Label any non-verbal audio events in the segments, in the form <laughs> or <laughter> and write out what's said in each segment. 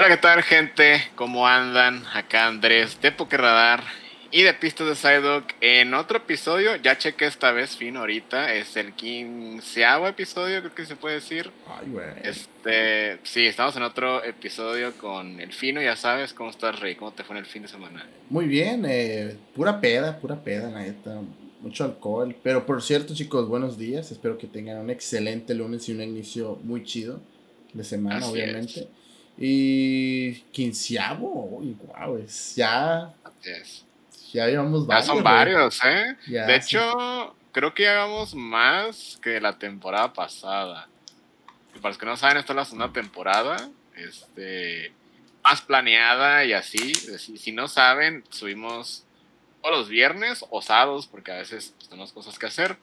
Hola, ¿qué tal, gente? ¿Cómo andan? Acá Andrés de Radar y de Pistas de Psyduck en otro episodio. Ya chequé esta vez fino ahorita. Es el quinceavo episodio, creo que se puede decir. Ay, güey. Este, sí, estamos en otro episodio con el fino, ya sabes. ¿Cómo estás, Rey? ¿Cómo te fue en el fin de semana? Muy bien, eh, pura peda, pura peda, la neta. Mucho alcohol. Pero por cierto, chicos, buenos días. Espero que tengan un excelente lunes y un inicio muy chido de semana, obviamente. Y quinceavo, uy, wow, es ya. Ya llevamos varios. Ya son varios, ¿eh? de hecho, creo que ya llevamos más que la temporada pasada. Y para los que no saben, esta es la segunda temporada. Este. Más planeada y así. Si, si no saben, subimos todos los viernes o sábados, porque a veces tenemos cosas que hacer.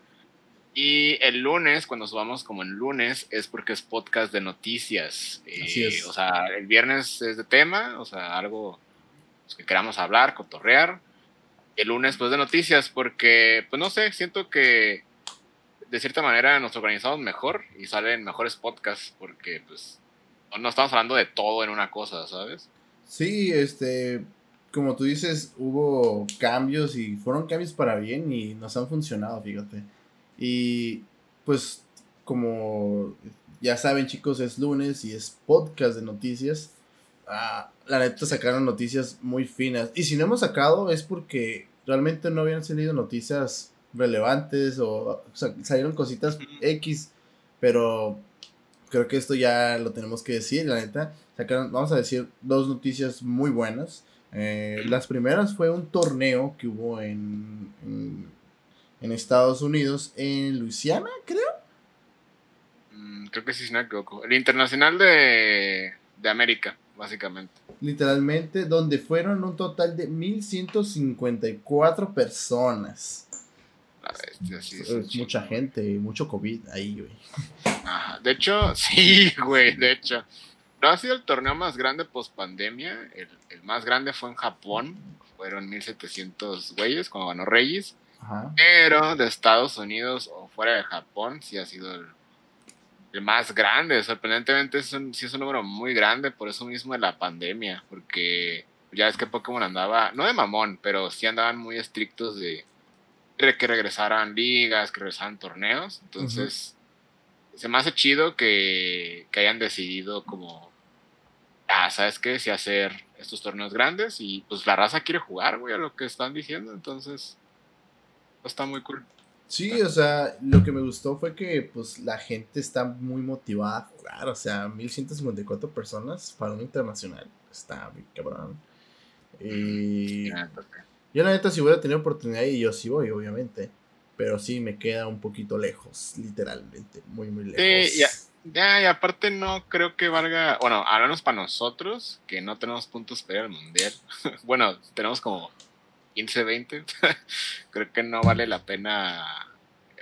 Y el lunes, cuando subamos como el lunes, es porque es podcast de noticias. Así es. O sea, el viernes es de tema, o sea, algo pues, que queramos hablar, cotorrear. El lunes, pues de noticias, porque, pues no sé, siento que de cierta manera nos organizamos mejor y salen mejores podcasts, porque, pues, no estamos hablando de todo en una cosa, ¿sabes? Sí, este, como tú dices, hubo cambios y fueron cambios para bien y nos han funcionado, fíjate. Y pues como ya saben chicos, es lunes y es podcast de noticias. Ah, la neta sacaron noticias muy finas. Y si no hemos sacado es porque realmente no habían salido noticias relevantes o, salieron cositas X. Pero creo que esto ya lo tenemos que decir, la neta. Sacaron, vamos a decir dos noticias muy buenas. Eh, las primeras fue un torneo que hubo en en Estados Unidos, en Luisiana, creo. Mm, creo que sí, si no me equivoco. El Internacional de, de América, básicamente. Literalmente, donde fueron un total de 1154 personas. es, mucha gente, mucho COVID ahí, güey. de hecho, <laughs> sí, güey, de hecho. No ha sido el torneo más grande post pandemia. El, el más grande fue en Japón. Fueron 1700 güeyes cuando ganó Reyes. Pero de Estados Unidos o fuera de Japón sí ha sido el, más grande. Sorprendentemente es un, sí es un número muy grande, por eso mismo de la pandemia, porque ya es que Pokémon andaba, no de mamón, pero sí andaban muy estrictos de, que regresaran ligas, que regresaran torneos. Entonces, se me hace chido que, que hayan decidido como, ah, ¿sabes qué? Si hacer estos torneos grandes y pues la raza quiere jugar, güey, a lo que están diciendo. Entonces, está muy cool. Sí, o sea, lo que me gustó fue que pues la gente está muy motivada a jugar, o sea, 1154 personas para un internacional, está muy cabrón. Y yo la neta si hubiera tenido oportunidad y yo sí voy, obviamente, pero sí me queda un poquito lejos, literalmente, muy muy lejos. Sí, ya, ya, y aparte no creo que valga, bueno, al menos para nosotros, que no tenemos puntos para ir al mundial, <laughs> bueno, tenemos como 15, 20, <laughs> creo que no vale la pena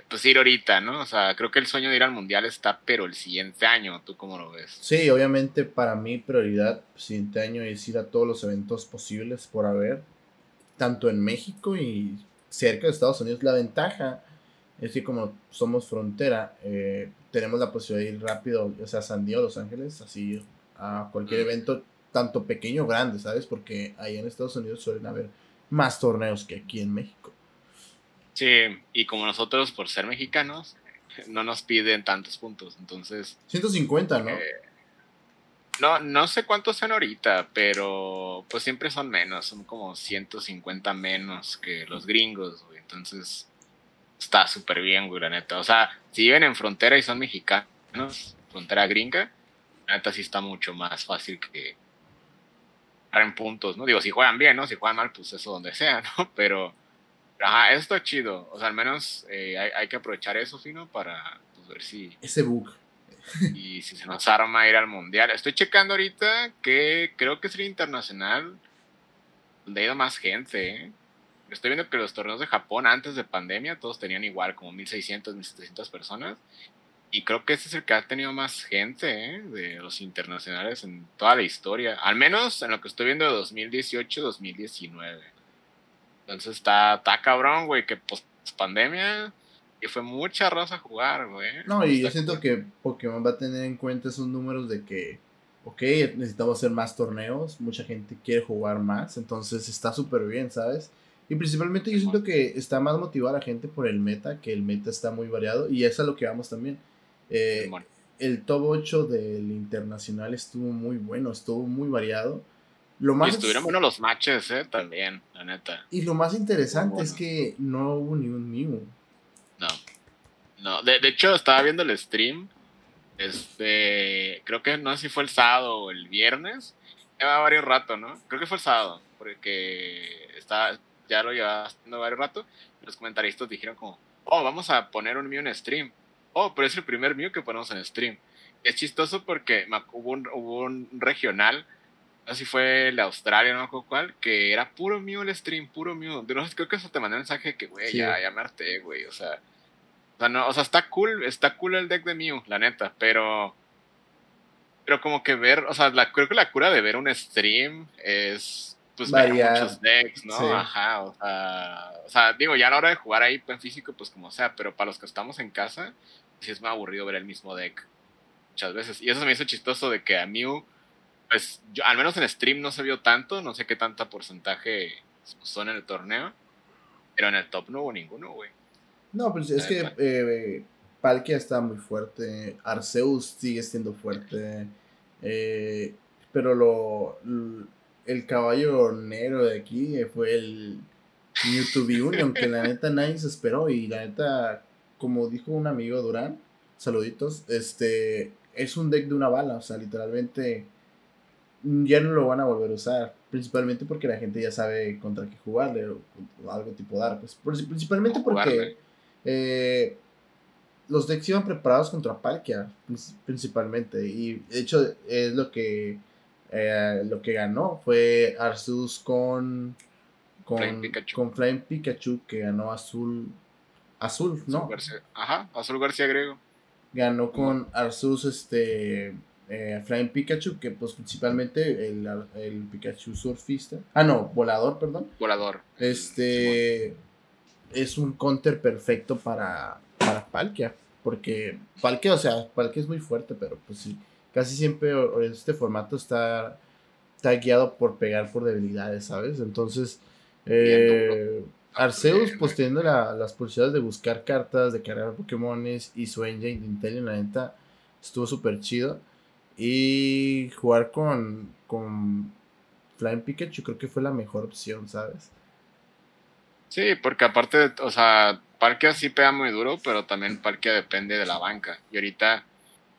pues ir ahorita, ¿no? O sea, creo que el sueño de ir al mundial está, pero el siguiente año, ¿tú cómo lo ves? Sí, obviamente para mí prioridad el siguiente año es ir a todos los eventos posibles por haber, tanto en México y cerca de Estados Unidos. La ventaja es que como somos frontera, eh, tenemos la posibilidad de ir rápido, o sea, a San Diego, Los Ángeles, así a cualquier evento, tanto pequeño o grande, ¿sabes? Porque ahí en Estados Unidos suelen haber más torneos que aquí en México. Sí, y como nosotros, por ser mexicanos, no nos piden tantos puntos, entonces... 150, ¿no? Eh, no, no sé cuántos son ahorita, pero pues siempre son menos, son como 150 menos que los gringos, güey. Entonces, está súper bien, güey, la neta. O sea, si viven en frontera y son mexicanos, frontera gringa, la neta sí está mucho más fácil que, en puntos, ¿no? Digo, si juegan bien, ¿no? Si juegan mal, pues eso donde sea, <laughs> ¿no? Pero, ajá, esto es chido. O sea, al menos eh, hay, que aprovechar eso, fino, para pues, ver si... Ese bug. y si se nos arma ir al mundial. Estoy checando ahorita que creo que sería internacional donde ha ido más gente, ¿eh? Estoy viendo que los torneos de Japón antes de pandemia todos tenían igual como 1600, 1700 personas y creo que este es el que ha tenido más gente ¿eh? de los internacionales en toda la historia. Al menos en lo que estoy viendo de 2018-2019. Entonces está, está cabrón, güey, que post pandemia y fue mucha raza a jugar, güey. No, y yo siento que Pokémon va a tener en cuenta esos números de que ok, necesitamos hacer más torneos, mucha gente quiere jugar más, entonces está súper bien, ¿sabes? Y principalmente yo siento que está más motivada la gente por el meta, que el meta está muy variado y es a lo que vamos también. Eh, el top 8 del internacional estuvo muy bueno, estuvo muy variado. Lo más y estuvieron buenos los matches, eh, también, la neta. Y lo más interesante es que no hubo ni un Mew. No. No, de, de, hecho estaba viendo el stream. Este, creo que no sé si fue el sábado o el viernes. Lleva varios rato, ¿no? Creo que fue el sábado, porque estaba, ya lo llevaba haciendo varios rato. Los comentaristas dijeron como, oh, vamos a poner un Mew en stream oh, pero es el primer Mew que ponemos en stream. Es chistoso porque hubo un, hubo un regional, si fue el de Australia, no me cuál, que era puro Mew el stream, puro Mew. De no, creo que eso te mandé un mensaje que, güey, ya, ya me harté, güey, o sea. O sea, no, o sea, está cool, está cool el deck de Mew, la neta, pero. Pero como que ver, o sea, la, creo que la cura de ver un stream es pues ver muchos decks, ¿no? Ajá, o sea, o sea, digo, ya a la hora de jugar ahí en físico, pues como sea, pero para los que estamos en casa, sí es muy aburrido ver el mismo deck muchas veces. Y eso se me hizo chistoso de que a Mew, pues yo, al menos en stream no se vio tanto, no sé qué tanta porcentaje son en el torneo, pero en el top no hubo ninguno, güey. No, pues es que eh, Palkia está muy fuerte, Arceus sigue siendo fuerte, eh, pero lo, el caballo negro de aquí fue el Mewtwo Union, que la neta nadie se esperó y la neta como dijo un amigo Durán, saluditos, este, es un deck de una bala, o sea, literalmente ya no lo van a volver a usar, principalmente porque la gente ya sabe contra qué jugarle o, algo tipo dar, pues principalmente porque eh, los decks iban preparados contra Palkia, principalmente, y de hecho es lo que eh, lo que ganó fue Arceus con con con Flame Pikachu que ganó Azul Azul, ¿no? Ajá, Azul García Griego. Ganó con Arceus, este, eh, Flying Pikachu, que pues principalmente el, el, Pikachu surfista. Ah, no, volador, perdón. Volador. Este es un counter perfecto para, para Palkia. Porque Palkia, o sea, Palkia es muy fuerte, pero pues sí, casi siempre este formato está, está guiado por pegar por debilidades, ¿sabes? Entonces, eh, Arceus, pues teniendo las posibilidades de buscar cartas, de cargar Pokémones y su engine de Intel, la neta, estuvo súper chido. Y jugar con, con Flying Pikachu creo que fue la mejor opción, ¿sabes? Sí, porque aparte, o sea, Palkia sí pega muy duro, pero también Palkia depende de la banca. Y ahorita,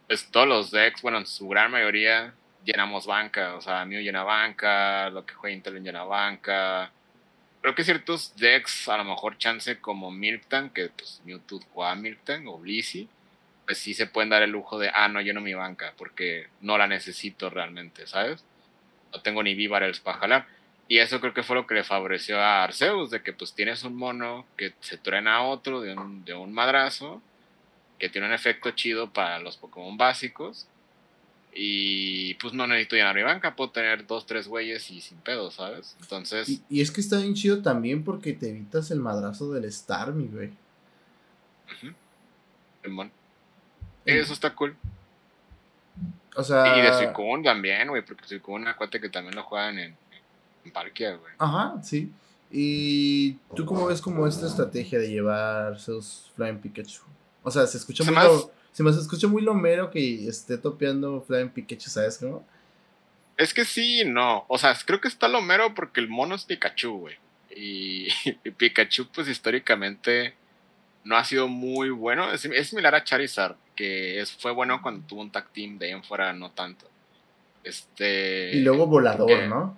pues todos los decks, bueno, en su gran mayoría llenamos banca. O sea, Mew llena banca, lo que juega Intel llena banca creo que ciertos decks, a lo mejor chance como Milktan, que pues Mewtwo juega Milktan o Blissey, pues sí se pueden dar el lujo de, ah, no, yo no mi banca, porque no la necesito realmente, ¿sabes? No tengo ni Vivarels para jalar. Y eso creo que fue lo que le favoreció a Arceus, de que pues tienes un mono que se truena a otro de un, de un madrazo, que tiene un efecto chido para los Pokémon básicos, y pues no necesito llenar mi banca, puedo tener dos, tres güeyes y sin pedo, ¿sabes? Entonces. Y, es que está bien chido también porque te evitas el madrazo del Starmie, güey. Eso está cool. O sea. Y de Suicune también, güey, porque Suicune, acuérdate que también lo juegan en, en güey. Ajá, sí. ¿Y tú cómo ves como esta estrategia de llevar esos Flying Pikachu? O sea, se escucha mucho se me escucha muy lomero que esté topeando Flying Pikachu, ¿sabes cómo? Es que sí, no. O sea, creo que está lomero porque el mono es Pikachu, güey. Y, <laughs> Pikachu, pues históricamente no ha sido muy bueno. Es, similar a Charizard, que es, fue bueno cuando tuvo un tag team, de ahí en fuera no tanto. Este. Y luego volador, ¿no?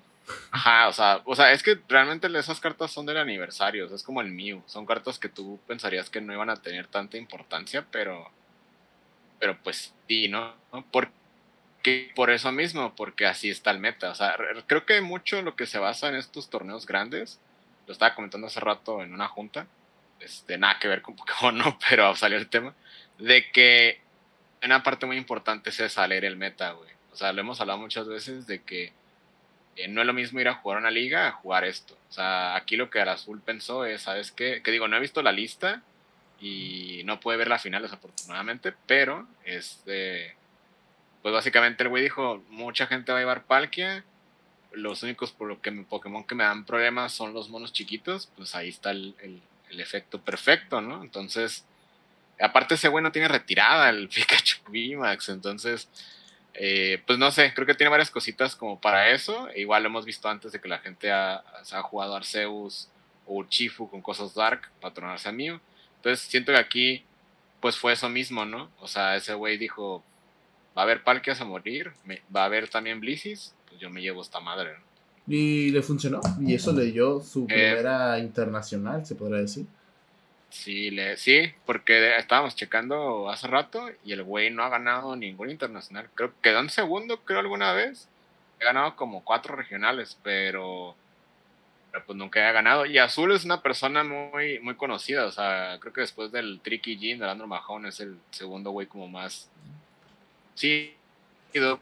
Ajá, o sea, o sea, es que realmente esas cartas son del aniversario, es como el Mew, son cartas que tú pensarías que no iban a tener tanta importancia, pero pero pues sí, ¿no? Porque, por eso mismo, porque así está el meta. O sea, creo que mucho lo que se basa en estos torneos grandes, lo estaba comentando hace rato en una junta, este, nada que ver con <laughs> Pokémon, ¿no? Pero salió el tema, de que una parte muy importante es salir el meta, güey. O sea, lo hemos hablado muchas veces de que eh, no es lo mismo ir a jugar una liga a jugar esto. O sea, aquí lo que azul pensó es, ¿sabes qué? Que digo, no he visto la lista, y no puede ver la final desafortunadamente, pero este pues básicamente el güey dijo, mucha gente va a llevar Palkia, los únicos por lo que Pokémon que me dan problemas son los monos chiquitos, pues ahí está el, el, efecto perfecto, ¿no? Entonces, aparte ese güey no tiene retirada el <laughs> Pikachu VMAX, entonces, eh, pues no sé, creo que tiene varias cositas como para eso, igual lo hemos visto antes de que la gente ha, ha jugado Arceus o Uchifu con cosas Dark para tornarse a entonces siento que aquí, pues fue eso mismo, ¿no? O sea, ese güey dijo, va a haber Palkias a morir, va a haber también Blissys, pues yo me llevo esta madre. Y le funcionó, y eso le dio su eh, primera internacional, se podría decir. Sí, le, sí, porque estábamos checando hace rato y el güey no ha ganado ningún internacional. Creo que quedó en segundo, creo, alguna vez. He ganado como cuatro regionales, pero, pero pues nunca ha ganado. Y Azul es una persona muy, muy conocida, o sea, creo que después del Tricky Jean, de Andrew Mahon, es el segundo güey como más sí, en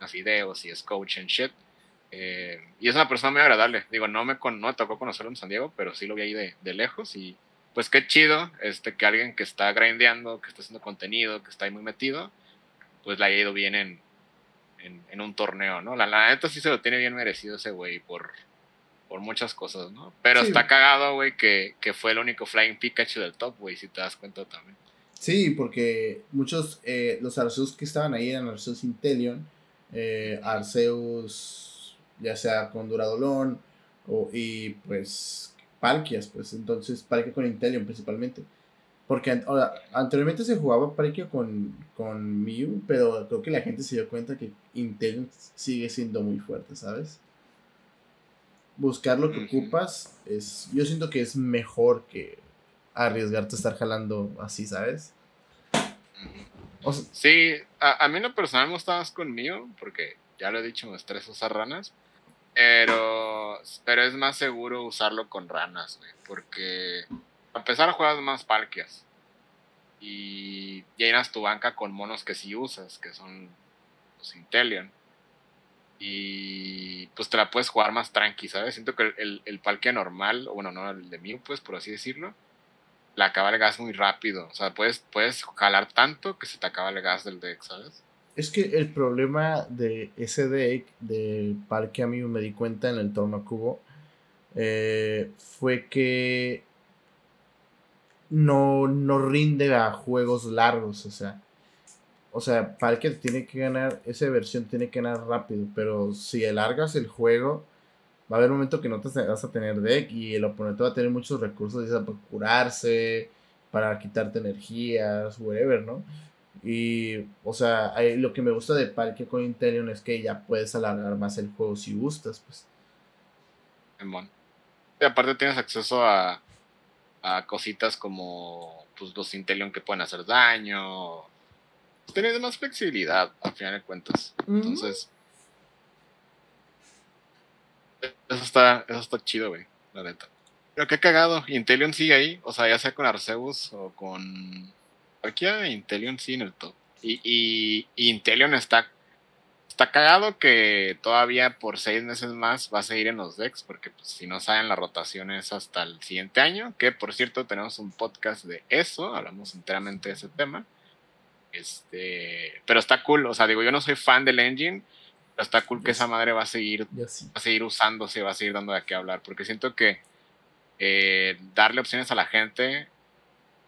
los videos y es coach and shit. Eh, y es una persona muy agradable. Digo, no me, con, no tocó conocerlo en San Diego, pero sí lo vi ahí de, de, lejos. Y pues qué chido este, que alguien que está grindeando, que está haciendo contenido, que está ahí muy metido, pues le haya ido bien en, en, un torneo, ¿no? La, la, neta sí se lo tiene bien merecido ese güey por, por muchas cosas, ¿no? Pero está cagado, güey, que, que, fue el único Flying Pikachu del top, güey, si te das cuenta también. Sí, porque muchos, eh, los Arceus que estaban ahí eran Arceus Intelion, eh, Arceus ya sea con Duradolón o, y pues Palkias, pues entonces Palkia con Intelion principalmente. Porque anteriormente se jugaba Palkia con, con Mew, pero creo que la gente se dio cuenta que Intelion sigue siendo muy fuerte, ¿sabes? Buscar lo que ocupas es. Yo siento que es mejor que arriesgarte a estar jalando así, ¿sabes? sí, a, mí lo personal me gusta más conmigo, porque ya lo he dicho, me estreso usar ranas. Pero, pero es más seguro usarlo con ranas, güey, porque a empezar juegas más parquias. Y llenas tu banca con monos que sí usas, que son los Intelion. Y pues te la puedes jugar más tranqui, ¿sabes? Siento que el, el, el normal, bueno, no el de Mew, pues por así decirlo, le acaba el gas muy rápido. O sea, puedes, puedes jalar tanto que se te acaba el gas del deck, ¿sabes? Es que el problema de ese deck, de Parque a mí me di cuenta en el torno cubo, eh, fue que no, no rinde a juegos largos. O sea, o sea, Parque tiene que ganar, esa versión tiene que ganar rápido, pero si alargas el juego va a haber un momento que no te vas a tener deck y el oponente va a tener muchos recursos para curarse, para quitarte energías, whatever, ¿no? Y, o sea, lo que me gusta de Parque con Intelion es que ya puedes alargar más el juego si gustas, pues. Y aparte tienes acceso a, a cositas como pues, los Intelion que pueden hacer daño. Tienes más flexibilidad, al final de cuentas. Entonces, Eso está, eso está chido, güey, la neta. Pero qué cagado. Intelion sigue ahí, o sea, ya sea con Arceus o con. Cualquiera, Intelion sigue en el top. Y, y, Intelion está, está cagado que todavía por seis meses más va a seguir en los decks, porque pues, si no saben, la rotación es hasta el siguiente año. Que por cierto, tenemos un podcast de eso, hablamos enteramente de ese tema. Este, pero está cool, o sea, digo, yo no soy fan del engine, está cool que esa madre va a seguir, va a seguir usándose, va a seguir dando de qué hablar, porque siento que eh, darle opciones a la gente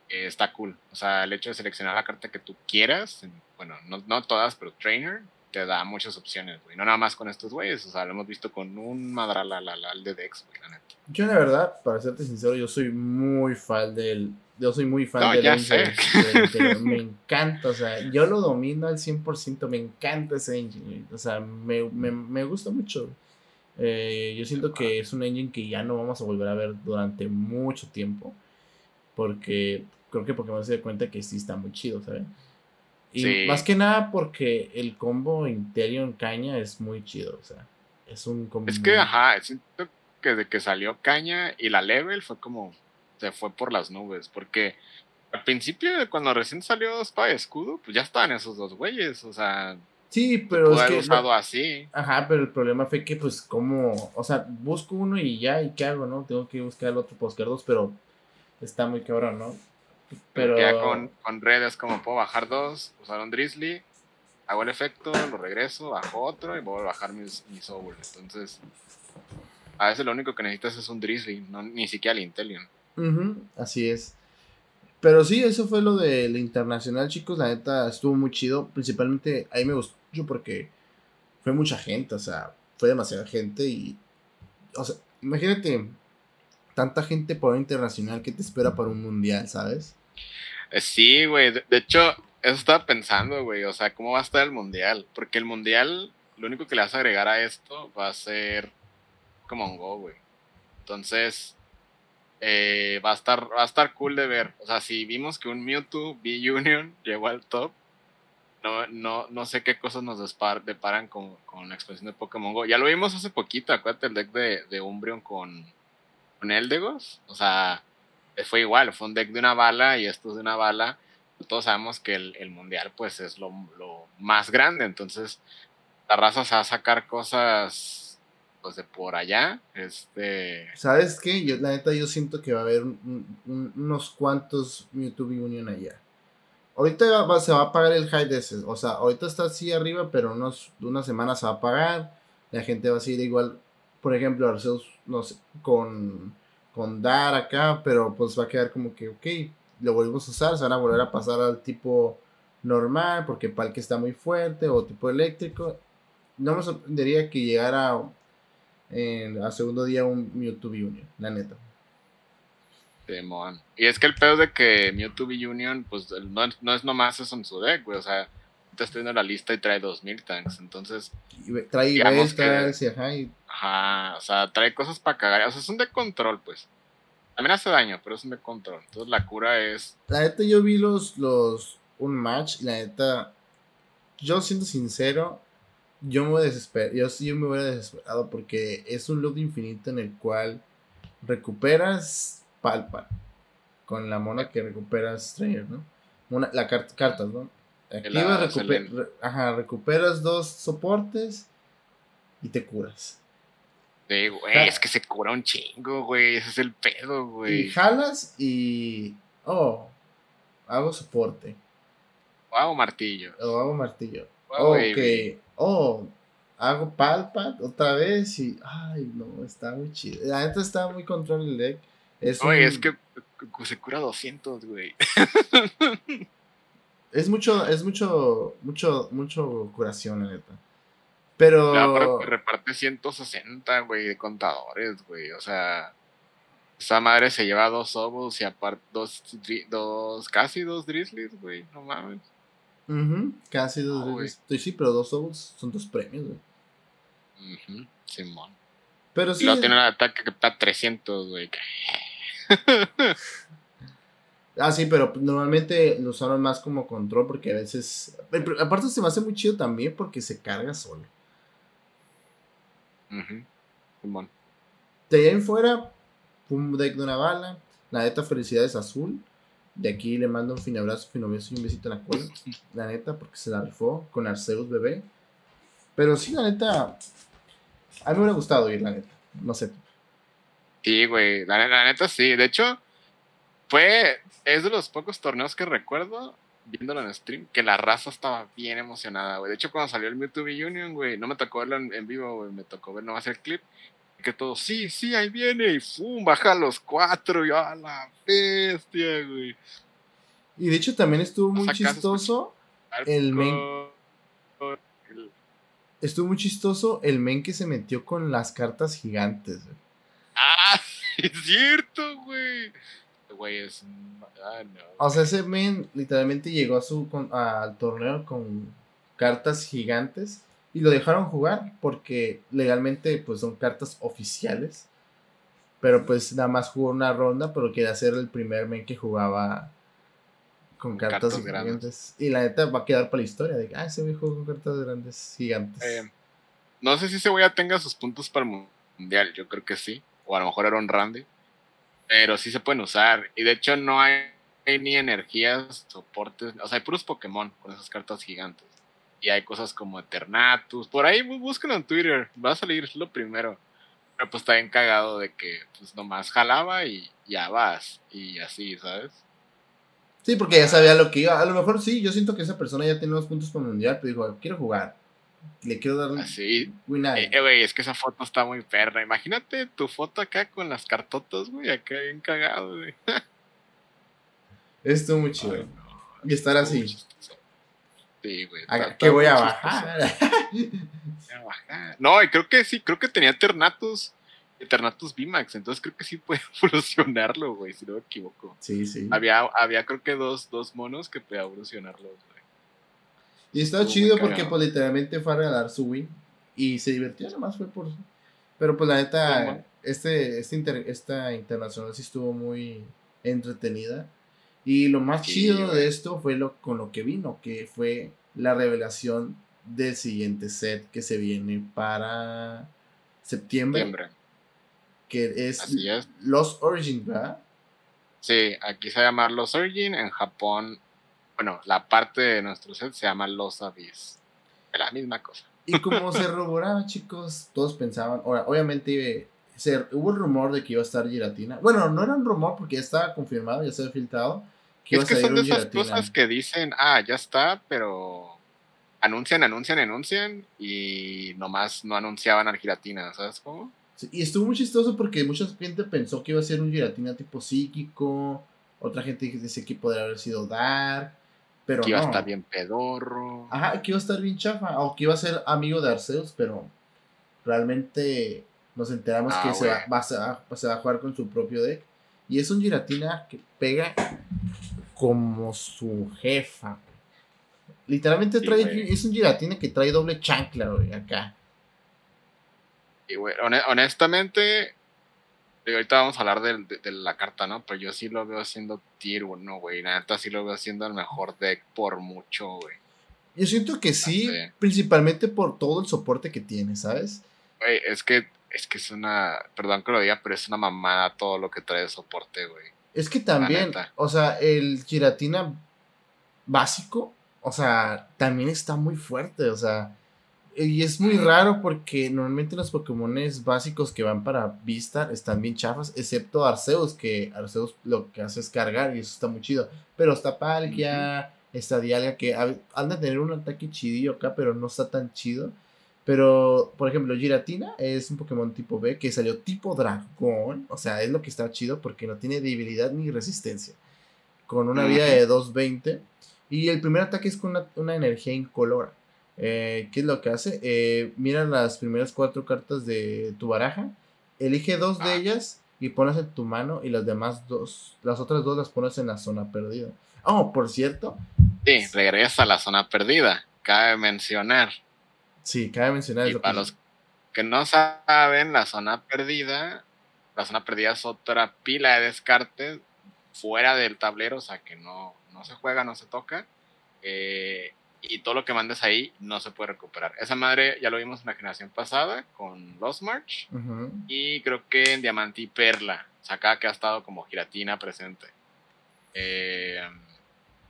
eh, está cool. O sea, el hecho de seleccionar la carta que tú quieras, bueno, no, no todas, pero Trainer, te da muchas opciones, güey. No nada más con estos güeyes, o sea, lo hemos visto con un madralalal de Dex, güey, la neta. Yo, de verdad, para serte sincero, yo soy muy fan del. Yo soy muy fan del engine. me encanta, o sea, yo lo domino al 100%, me encanta ese engine, O sea, me, me, me gusta mucho. Eh, yo siento que es un engine que ya no vamos a volver a ver durante mucho tiempo. Porque creo que Pokémon se da cuenta que sí está muy chido, ¿sabes? Y más que nada porque el combo Interion Caña es muy chido, o sea, es un combo. Es que, ajá, siento que desde que salió Caña y la level fue como, se fue por las nubes, porque al principio, cuando recién salió Espada Escudo, pues ya estaban esos dos güeyes, o sea. Sí, pero es que. usado así. Ajá, pero el problema fue que, pues, como. O sea, busco uno y ya, ¿y qué hago, no? Tengo que buscar el otro buscar dos, pero está muy cabrón, ¿no? Pero ya con, con Red es como puedo bajar dos, usar un Drizzly, hago el efecto, lo regreso, bajo otro y vuelvo a bajar mis, mis Entonces, a veces lo único que necesitas es un Drizzly, no, ni siquiera el Intelion. así es. Pero sí, eso fue lo del internacional, chicos. La neta estuvo muy chido. Principalmente ahí me gustó mucho porque fue mucha gente, o sea, fue demasiada gente y. O sea, imagínate tanta gente por internacional que te espera para un mundial, ¿sabes? Eh, sí, güey. De, hecho, eso estaba pensando, güey. O sea, ¿cómo va a estar el mundial? Porque el mundial, lo único que le vas a agregar a esto va a ser como un Go, güey. Entonces, eh, va, a estar, va a estar cool de ver. O sea, si vimos que un Mewtwo B-Union <laughs> llegó al top, no, no, no sé qué cosas nos deparan con, con la expansión de Pokémon Go. Ya lo vimos hace poquito, acuérdate el deck de, de Umbreon con, con. O sea, fue igual, fue un deck de una bala y esto es de una bala. Todos sabemos que el, el mundial pues es lo, lo, más grande, entonces la raza se va a sacar cosas pues de por allá. Este. ¿Sabes qué? Yo, la neta, yo siento que va a haber unos cuantos YouTube Union allá. Ahorita se va a pagar el high de ese. O sea, ahorita está así arriba, pero unos, unas semanas se va a pagar. La gente va a seguir igual. Por ejemplo, Arceus, no sé, con, con Dar acá, pero pues va a quedar como que, ok, lo volvemos a usar. Se van a volver a pasar al tipo normal, porque que está muy fuerte, o tipo eléctrico. No me sorprendería que llegara en, a segundo día un Mewtwo Union, la neta. Y es que el pedo de que Mewtwo Union, pues no, no es nomás eso en su deck, güey. O sea, te estoy viendo la lista y trae 2000 tanks. Entonces, trae digamos y ajá, ajá. O sea, trae cosas para cagar. O sea, es un de control, pues. También hace daño, pero es un de control. Entonces, la cura es. La neta, yo vi los. los un match, la neta. Yo siento sincero, yo me desespero, yo, yo me hubiera desesperado porque es un loop infinito en el cual recuperas palpa con la mona que recuperas Stranger, ¿no? la carta, cartas, ¿no? Activas, ajá, recuperas dos soportes y te curas. Sí, güey, es que se cura un chingo, güey, ese es el pedo, güey. Y jalas y, oh, hago soporte. O hago martillo. O hago martillo. ok, oh, hago palpat otra vez y, ay, no, está muy chido. La neta está muy control el deck. Es Oye, es que se cura 200, güey. <laughs> es mucho, es mucho, mucho, mucho curación, la neta. Pero. reparte 160, güey, de contadores, güey. O sea, esa madre se lleva dos Obus y aparte dos, dos, casi dos Drizzlies, güey. No mames. Casi dos veces. Sí, pero dos Souls son dos premios, güey. Simón. Pero sí. Y luego tiene un ataque que está 300, güey. <laughs> ah, sí, pero normalmente lo usaron más como control porque a veces. Aparte, se me hace muy chido también porque se carga solo. Simón. De ahí en fuera, un deck de una bala. La neta, felicidades azul. De aquí le mando un fin abrazo, fin beso y un besito en la cola. <laughs> La neta, porque se la rifó con Arceus bebé. Pero sí, la neta. A mí me hubiera gustado ir, la neta. No sé. Sí, güey. La, neta sí. De hecho, fue. Es de los pocos torneos que recuerdo, viéndolo en stream, que la raza estaba bien emocionada, güey. De hecho, cuando salió el Mewtwo Union, güey, no me tocó verlo en, vivo, güey. Me tocó ver nomás el clip que todo, sí, sí, ahí viene, y ¡fum! baja los cuatro, y a la bestia, güey. Y de hecho también estuvo muy chistoso el men. Estuvo muy chistoso el men que se metió con las cartas gigantes, güey. Ah, <laughs> es cierto, güey. Güey, es. Ah, no. O sea, ese men literalmente llegó a su, al torneo con cartas gigantes y lo dejaron jugar porque legalmente pues son cartas oficiales. Pero pues nada más jugó una ronda, pero quería ser el primer men que jugaba con cartas, gigantes. Y la neta va a quedar para la historia de que, ah, ese me jugó con cartas grandes gigantes. Eh, no sé si ese güey ya tenga sus puntos para el mundial, yo creo que sí. O a lo mejor era un Randy. Pero sí se pueden usar. Y de hecho no hay ni energías, soportes. O sea, hay puros Pokémon con esas cartas gigantes y hay cosas como Eternatus. Por ahí búsquenlo en Twitter, va a salir lo primero. Pero pues está bien cagado de que pues nomás jalaba y ya vas. Y así, ¿sabes? Sí, porque ya sabía lo que iba. A lo mejor sí, yo siento que esa persona ya tiene unos puntos para el mundial, pero dijo, quiero jugar. Le quiero dar Así. win a- Eh, eh, güey, es que esa foto está muy perra. Imagínate tu foto acá con las cartotas, güey, acá bien cagado, güey. <laughs> Estuvo muy chido. Ay, no, Y estar así. Sí, güey. Ah, que voy a bajar. Voy a bajar. No, y creo que sí, creo que tenía Ternatus, Ternatus VMAX, entonces creo que sí puede <laughs> evolucionarlo, güey, si no me equivoco. sí, sí. Había, había creo que dos, dos monos que podía evolucionarlos, güey. Y estaba estuvo chido porque cagado. pues literalmente fue a regalar su win. Y se divirtió, nomás fue por... Pero pues la neta, este, este inter- esta internacional sí estuvo muy entretenida. Y lo más Sí, chido güey. de esto fue lo con lo que vino, que fue la revelación del siguiente set que se viene para septiembre, Septiembre. que es Así es. Los Origins, ¿verdad? Sí, aquí se llama Los Origin, en Japón, bueno, la parte de nuestro set se llama Los Abyss. La misma cosa. Y como se <laughs> rumoraba, chicos, todos pensaban, ahora, obviamente se, hubo el rumor de que iba a estar Giratina. Bueno, no era un rumor porque ya estaba confirmado, ya se había filtrado que iba es que a son de esas Giratina. cosas que dicen, ah, ya está, pero anuncian, anuncian, anuncian y nomás no anunciaban al Giratina, ¿sabes cómo? Sí, Y estuvo muy chistoso porque mucha gente pensó que iba a ser un Giratina tipo psíquico, otra gente dice que podría haber sido Dark, pero que iba no. a estar bien pedorro. Ajá, que iba a estar bien chafa, o que iba a ser amigo de Arceus, pero realmente nos enteramos Ah, que se va, va- se, va, se va a jugar con su propio deck. Y es un Giratina que pega como su jefa. Literalmente Sí, trae, es un Giratina que trae doble chancla, güey, acá. Y, güey, hone- honestamente, digo, ahorita vamos a hablar de, de la carta, ¿no? Pero yo sí lo veo siendo tier 1, güey. La neta sí lo veo siendo el mejor deck por mucho, güey. Yo siento que sí, principalmente por todo el soporte que tiene, ¿sabes? Güey, es que, es que es una, perdón que lo diga, pero es una mamada todo lo que trae de soporte, güey. Es que también, o sea, el Giratina básico, o sea, también está muy fuerte, o sea, y es muy raro porque normalmente los Pokémones básicos que van para Vistar están bien chafas, excepto Arceus, que Arceus lo que hace es cargar y eso está muy chido. Pero está Palkia, está Dialga, que han de tener un ataque chidillo acá, pero no está tan chido. Pero, por ejemplo, Giratina es un Pokémon tipo B que salió tipo dragón. O sea, es lo que está chido porque no tiene debilidad ni resistencia. Con una vida de 220. Y el primer ataque es con una, una energía incolora. Eh, ¿Qué es lo que hace? Eh, mira las primeras cuatro cartas de tu baraja. Elige dos de Ah. ellas y ponlas en tu mano. Y las demás dos, las otras dos las pones en la zona perdida. Oh, por cierto, Sí, regresa a la zona perdida. Cabe mencionar. sí, cabe mencionar Y para que- los que no saben, la zona perdida, la zona perdida es otra pila de descartes fuera del tablero, o sea que no, no se juega, no se toca. eh, y todo lo que mandes ahí no se puede recuperar. Esa madre ya lo vimos en la generación pasada con Lost March. Y creo que en Diamante y Perla. O sea, acá que ha estado como giratina presente. Eh,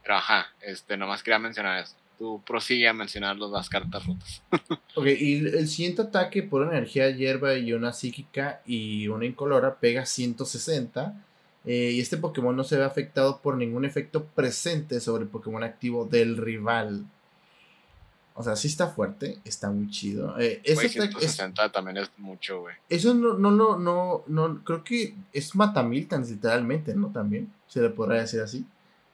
pero ajá, este, nomás quería mencionar eso. Tú prosigue a mencionar las cartas rotas. <laughs> Ok, y el siguiente ataque por energía hierba y una psíquica y una incolora pega 160. eh, y este Pokémon no se ve afectado por ningún efecto presente sobre el Pokémon activo del rival. O sea, sí está fuerte, está muy chido. Eh, ese Güey, ataque es- 160 también es mucho, güey. eso no, no, no, no, no, creo que es Matamiltans literalmente, ¿no? También, se le podrá decir así.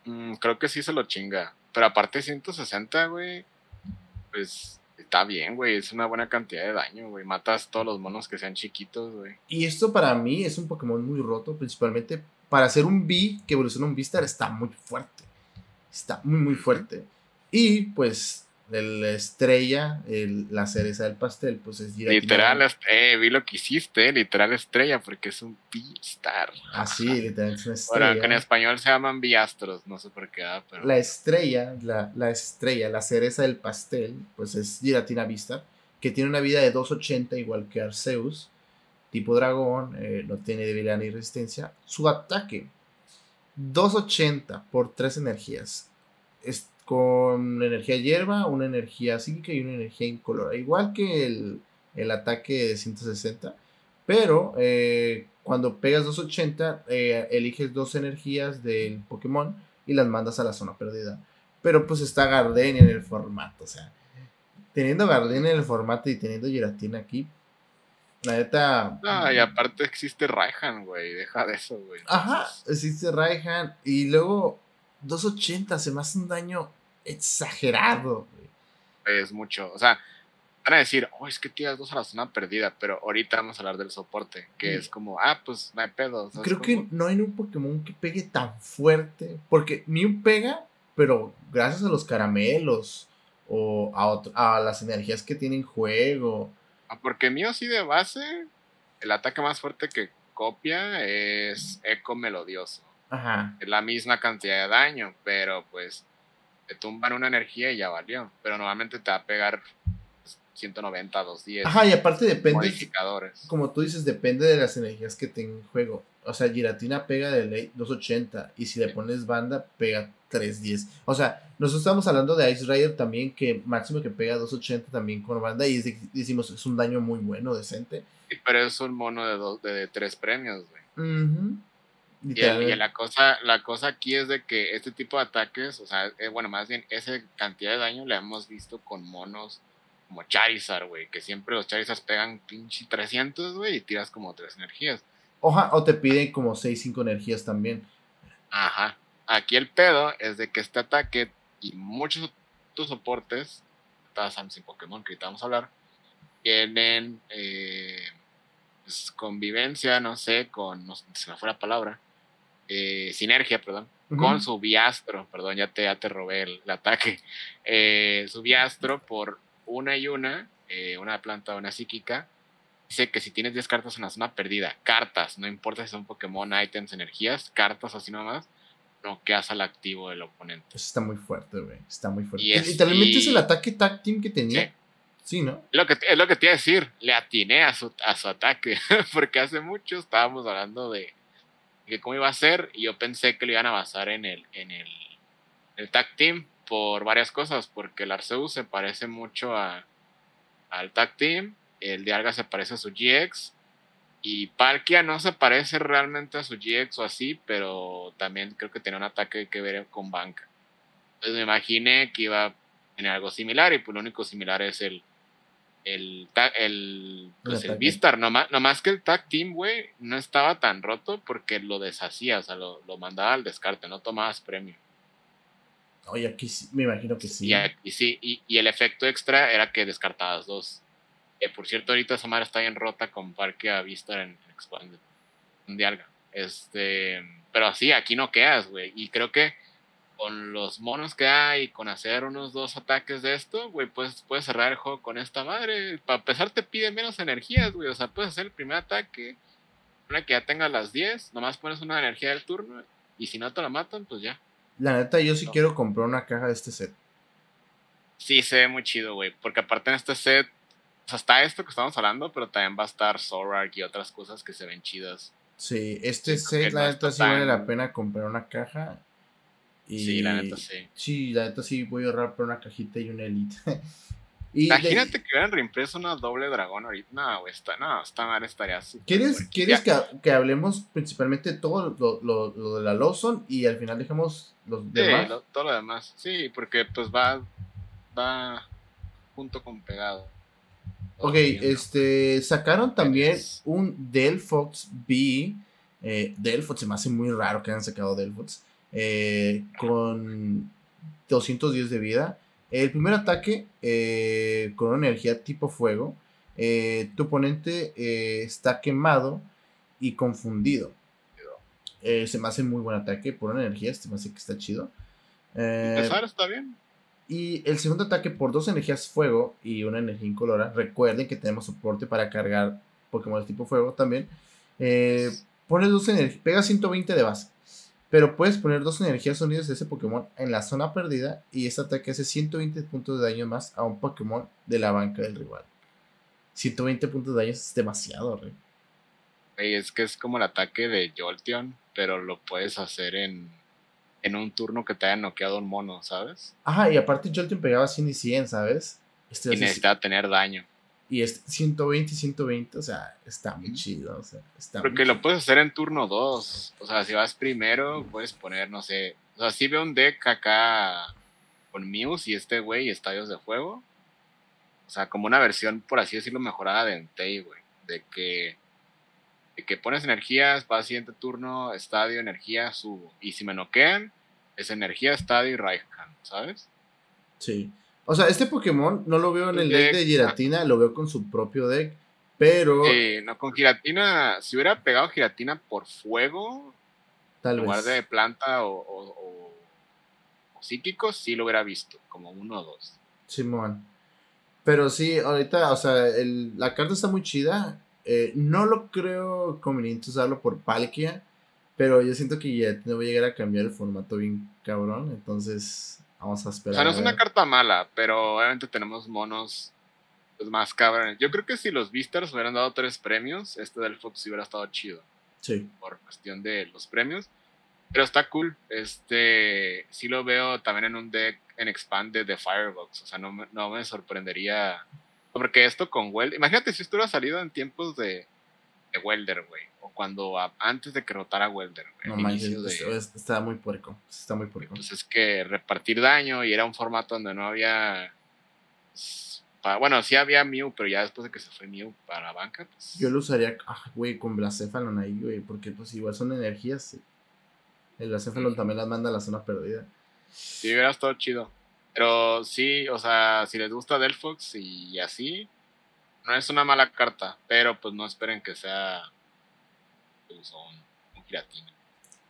Mm, creo que sí se lo chinga. Pero aparte 160, güey, pues está bien, güey. Es una buena cantidad de daño, güey. Matas todos los monos que sean chiquitos, güey. Y esto para mí es un Pokémon muy roto, principalmente para ser un B que evoluciona un Vistar está muy fuerte. Está muy, muy fuerte. Y pues la estrella, el- la cereza del pastel, pues es Giratina. Literal, eh, vi lo que hiciste, literal estrella, porque es un Beastar. Así, literalmente es una Bueno, estrella. que en español se llaman Biastros, no sé por qué, ah, pero. La estrella, la, la estrella, la cereza del pastel, pues es Giratina Vistar, que tiene una vida de 280 igual que Arceus, tipo dragón, eh, no tiene debilidad ni resistencia. Su ataque, 280 por 3 energías. Es con energía hierba, una energía psíquica y una energía incolora. Igual que el, el ataque de 160. Pero eh, cuando pegas 280, eh, eliges dos energías del Pokémon y las mandas a la zona perdida. Pero pues está Gardenia en el formato, o sea, teniendo Gardenia en el formato y teniendo Giratina aquí, la neta. No, y aparte existe Raihan, güey. Deja de eso, güey. Ajá, existe Raihan. Y luego 280 se me hace un daño exagerado, güey. Es mucho. O sea, van a decir, oh, es que tiras dos a la zona perdida. Pero ahorita vamos a hablar del soporte. Que es como, ah, pues no hay pedo. Creo que no hay un Pokémon que pegue tan fuerte. Porque Mew pega, pero gracias a los caramelos. O a, a las energías que tiene en juego Ah, porque mío sí de base, el ataque más fuerte que copia es eco melodioso. Ajá. Es la misma cantidad de daño, pero pues te tumban una energía y ya valió. Pero normalmente te va a pegar 190, 210. Ajá, y aparte depende. Modificadores. Como tú dices, depende de las energías que tenga en juego. O sea, Giratina pega de ley 280 y si le pones banda pega 310. O sea, nosotros estamos hablando de Ice Rider también que máximo que pega 280 también con banda y decimos es un daño muy bueno, decente. pero es un mono de, dos, de, tres premios, güey. Y, la cosa la cosa aquí es de que este tipo de ataques, o sea, eh, bueno, más bien esa cantidad de daño la hemos visto con monos como Charizard, güey, que siempre los Charizards pegan pinche 300, güey, y tiras como tres energías. Oja, o te piden como 6, 5 energías también. Ajá. Aquí el pedo es de que este ataque y muchos de tus soportes, Tazams y Pokémon que ahorita vamos a hablar, tienen eh, pues, convivencia, no sé, con, no se me fue la palabra, eh, sinergia, perdón, con su biastro, perdón, ya te, ya te robé el, ataque, eh, su biastro por una y una, una planta una psíquica, dice que si tienes 10 cartas en la zona perdida, cartas, no importa si son Pokémon, ítems, energías, cartas así nomás, no quedas al activo del oponente. Eso está muy fuerte, güey. Está muy fuerte. Y Literalmente es el ataque tag team que tenía. Sí. ¿no? Es lo que, es lo que te iba a decir. Le atiné a su, a su ataque. <laughs> Porque hace mucho estábamos hablando de que cómo iba a ser. Y yo pensé que lo iban a basar en el, en el, el tag team por varias cosas. Porque el Arceus se parece mucho a, al tag team el de Alga se parece a su GX. Y Palkia no se parece realmente a su GX o así, pero también creo que tiene un ataque que ver con banca. Entonces me imaginé que iba a tener algo similar y pues lo único similar es el el, el, pues el Vistar, nomás, más que el tag team, güey, no estaba tan roto porque lo deshacía, o sea, lo, mandaba al descarte, no tomabas premio. Oye, aquí me imagino que sí. Y aquí sí, y, y, el efecto extra era que descartabas dos por cierto, ahorita esa madre está bien rota con Parque a Vista en, Expanded. Un dialga. Este, pero así, aquí no quedas, güey. Y creo que con los monos que hay, con hacer unos dos ataques de esto, güey, pues puedes cerrar el juego con esta madre. Para empezar, te pide menos energías, güey. O sea, puedes hacer el primer ataque, una que ya tenga las 10, nomás pones una energía del turno, y si no te la matan, pues ya. La neta, yo sí quiero comprar una caja de este set. Sí, se ve muy chido, güey. Porque aparte en este set o sea, está esto que estamos hablando, pero también va a estar Zorak y otras cosas que se ven chidas. Sí, este set, la neta, sí vale la pena comprar una caja. Y... Sí, la neta, sí. Sí, la neta, sí, voy a ahorrar por una cajita y una elite. <laughs> Imagínate que hubieran reimpreso una doble dragón ahorita. No, está, no, está mal, estaría ¿Quieres, ¿quieres que, que, hablemos principalmente todo lo, lo, lo, de la Lawson y al final dejemos los demás? Sí, todo lo demás. Sí, porque pues va, va junto con pegado. Ok, este, sacaron también un Delphox B. Eh, Delphox, se me hace muy raro que hayan sacado Delphox. Eh, con 210 de vida. El primer ataque eh, con una energía tipo fuego. Eh, tu oponente está quemado y confundido. se me hace muy buen ataque por una energía. Se me hace que está chido. Empezar está bien. Y el segundo ataque por dos energías fuego y una energía incolora. Recuerden que tenemos soporte para cargar Pokémon de tipo fuego también. Eh, pones dos energías, pega 120 de base. Pero puedes poner dos energías unidas de ese Pokémon en la zona perdida. Y este ataque hace 120 puntos de daño más a un Pokémon de la banca del rival. 120 puntos de daño es demasiado, rey. Es que es como el ataque de Jolteon, pero lo puedes hacer en en un turno que te haya noqueado un mono, ¿sabes? Ajá, y aparte Jolteon pegaba 100 y 100, ¿sabes? Este, y necesitaba tener daño. Y este 120 y 120, o sea, está muy chido, o sea, está Porque lo puedes hacer en turno 2, o sea, si vas primero, puedes poner, no sé, O sea, sí veo un deck acá con Muse y este güey, estadios de juego. O sea, como una versión, por así decirlo, mejorada de Entei, güey. De que, de que pones energías, el siguiente turno, estadio, energía, subo. Y si me noquean, es energía, estadio y Raihan, ¿sabes? Sí. O sea, este Pokémon no lo veo en el deck, de Giratina, lo veo con su propio deck. Pero. Eh, no, con Giratina, si hubiera pegado Giratina por fuego, Tal en lugar de planta o, psíquicos, sí lo hubiera visto, como uno o dos. Simón. Pero sí, ahorita, o sea, la carta está muy chida. Eh, no lo creo conveniente usarlo por Palkia, pero yo siento que ya no voy a llegar a cambiar el formato bien cabrón, entonces vamos a esperar. O sea, no es una carta mala, pero obviamente tenemos monos pues, más cabrones. Yo creo que si los Vistars hubieran dado tres premios, este del Fox hubiera estado chido. Sí. Por cuestión de los premios. Pero está cool. Este, sí lo veo también en un deck en Expanded de Firebox. O sea, no me, no me sorprendería. Porque esto con Welder. Imagínate si esto hubiera salido en tiempos de, de Welder, güey. O cuando antes de que rotara Welder. No está muy puerco. Está muy puerco. Pues es que repartir daño y era un formato donde no había. Bueno, sí había Mew, pero ya después de que se fue Mew para la banca, pues. Yo lo usaría, ah, güey, con Blacephalon ahí, güey. Porque pues igual son energías. El Blacephalon también las manda a la zona perdida. Sí, hubiera estado chido. Pero sí, o sea, si les gusta Delphox y así, no es una mala carta, pero pues no esperen que sea pues, un, un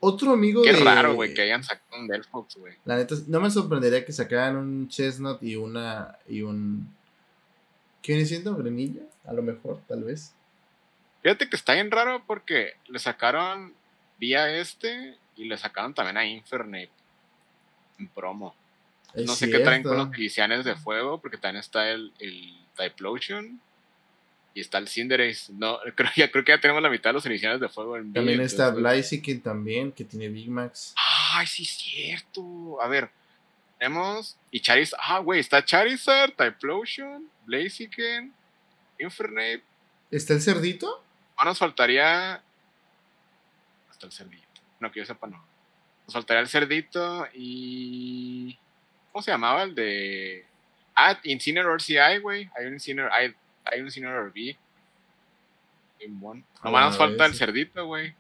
Otro amigo Qué raro, güey, que hayan sacado un Delphox, güey. La neta, no me sorprendería que sacaran un Chestnut y una. y un. ¿Qué viene siendo? ¿Grenilla? A lo mejor, tal vez. Fíjate que está bien raro porque le sacaron vía este y le sacaron también a Infernape en promo. no sé qué traen con los milicianes de fuego, porque también está el, el Typlosion y está el Cinderace. No, <laughs> creo, ya, creo que ya tenemos la mitad de los iniciales de fuego. En también está Blaziken también, que tiene Big Max. Ay, sí es cierto. A ver, tenemos... Y Charizard. Ah, güey, está Charizard, Typlosion, Blaziken, Infernape. ¿Está el cerdito? Ah, nos faltaría... Hasta el cerdito. No, que yo sepa, no. Nos faltaría el cerdito y... ¿Cómo se llamaba el de... Ah, Incineroar sí hay, güey. Hay un Incineroar, hay, hay un Incineroar B. Nomás nos falta el cerdito, güey.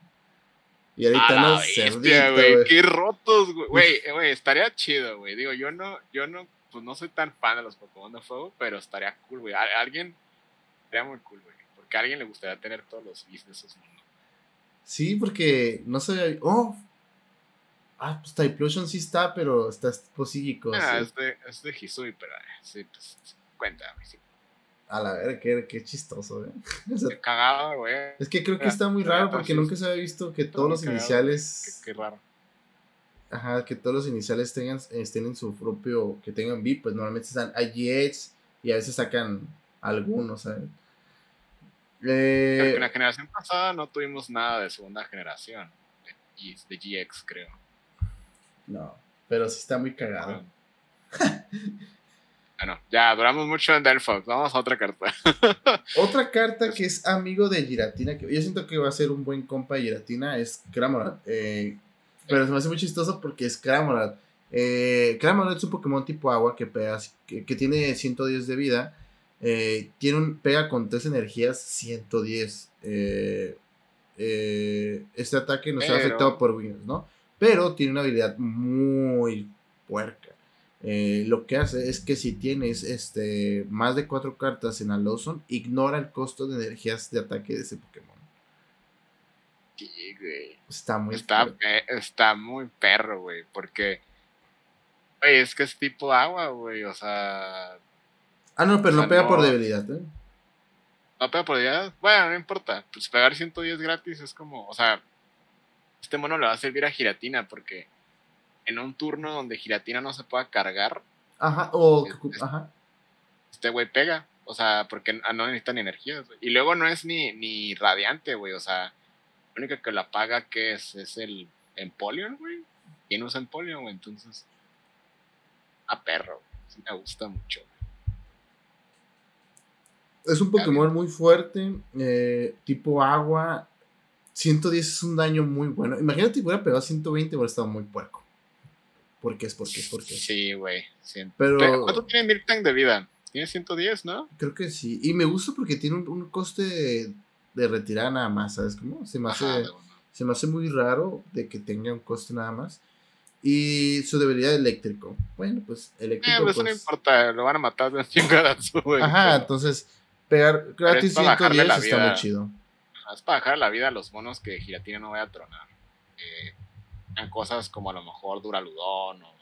Y ahorita no cerdito, güey. Qué rotos, güey. <laughs> Güey, estaría chido, güey. Digo, yo no, yo no, pues no soy tan fan de los Pokémon de fuego, pero estaría cool, güey. Alguien, estaría muy cool, güey. Porque a alguien le gustaría tener todos los Bs de esos mundos. Sí, porque no sabía. Oh. Ah, pues Typlosion sí está, pero está psíquico. Ah, es de, es de Hisui, pero eh, sí, pues cuéntame, sí. A la ver, qué, qué chistoso, ¿eh? <laughs> qué cagado, güey. Es que creo que está muy raro porque nunca se había visto que todos los iniciales. Qué, raro. Ajá, que todos los iniciales tengan, estén en su propio. Que tengan VIP, pues normalmente están. Jets y a veces sacan algunos, ¿sabes? Eh, en la generación pasada no tuvimos nada de segunda generación. De, de GX, creo. No, pero sí está muy cagado. <laughs> Bueno, ya duramos mucho en Delphox. Vamos a otra carta. <laughs> otra carta que es amigo de Giratina, que yo siento que va a ser un buen compa de Giratina, es Cramorant. Eh, pero se me hace muy chistoso porque es Cramorant. Eh, es un Pokémon tipo agua que, que, que tiene 110 de vida eh, tiene un, pega con tres energías 110. Eh, este ataque no está afectado por Windows, ¿no? Pero tiene una habilidad muy puerca. Lo que hace es que si tienes este, más de cuatro cartas en Alozon, ignora el costo de energías de ataque de ese Pokémon. Está muy está, está muy perro, güey. Porque, es que es tipo agua, güey. O sea, Ah, no, pero no pega por debilidad, ¿eh? No pega por debilidad. Bueno, no importa. Pues pegar 110 gratis es como, o sea, este mono le va a servir a Giratina porque en un turno donde Giratina no se pueda cargar. Ajá, o. Este, ajá. Este güey pega. O sea, porque no necesita ni energía. Y luego no es ni, ni radiante, güey. O sea, lo único que la paga que es, es el Empoleon, güey. ¿Quién usa Empoleon, güey? Entonces. A perro. Sí me gusta mucho. Es un Pokémon muy fuerte, eh, tipo agua. 110 es un daño muy bueno. Imagínate que hubiera pegado 120, hubiera estado muy puerco. Porque es, porque es, porque es. Sí, güey. sí. Pero- ¿Cuánto tiene Miltank de vida? Tiene 110, ¿no? Creo que sí. Y me gusta porque tiene un, un coste de, de retirada nada más, ¿sabes cómo? Se me hace... Ajá. Se me hace muy raro de que tenga un coste nada más. Y su debilidad eléctrico. Bueno, pues Eh, eléctrico. pues eso no pues, importa, lo van a matar de un <laughs> chingazo, güey. ajá, pero entonces pegar gratis es para bajarle 110 la está muy chido. Es para dejar la vida a los monos que Giratina no vaya a tronar. Eh, en cosas como a lo mejor Duraludón o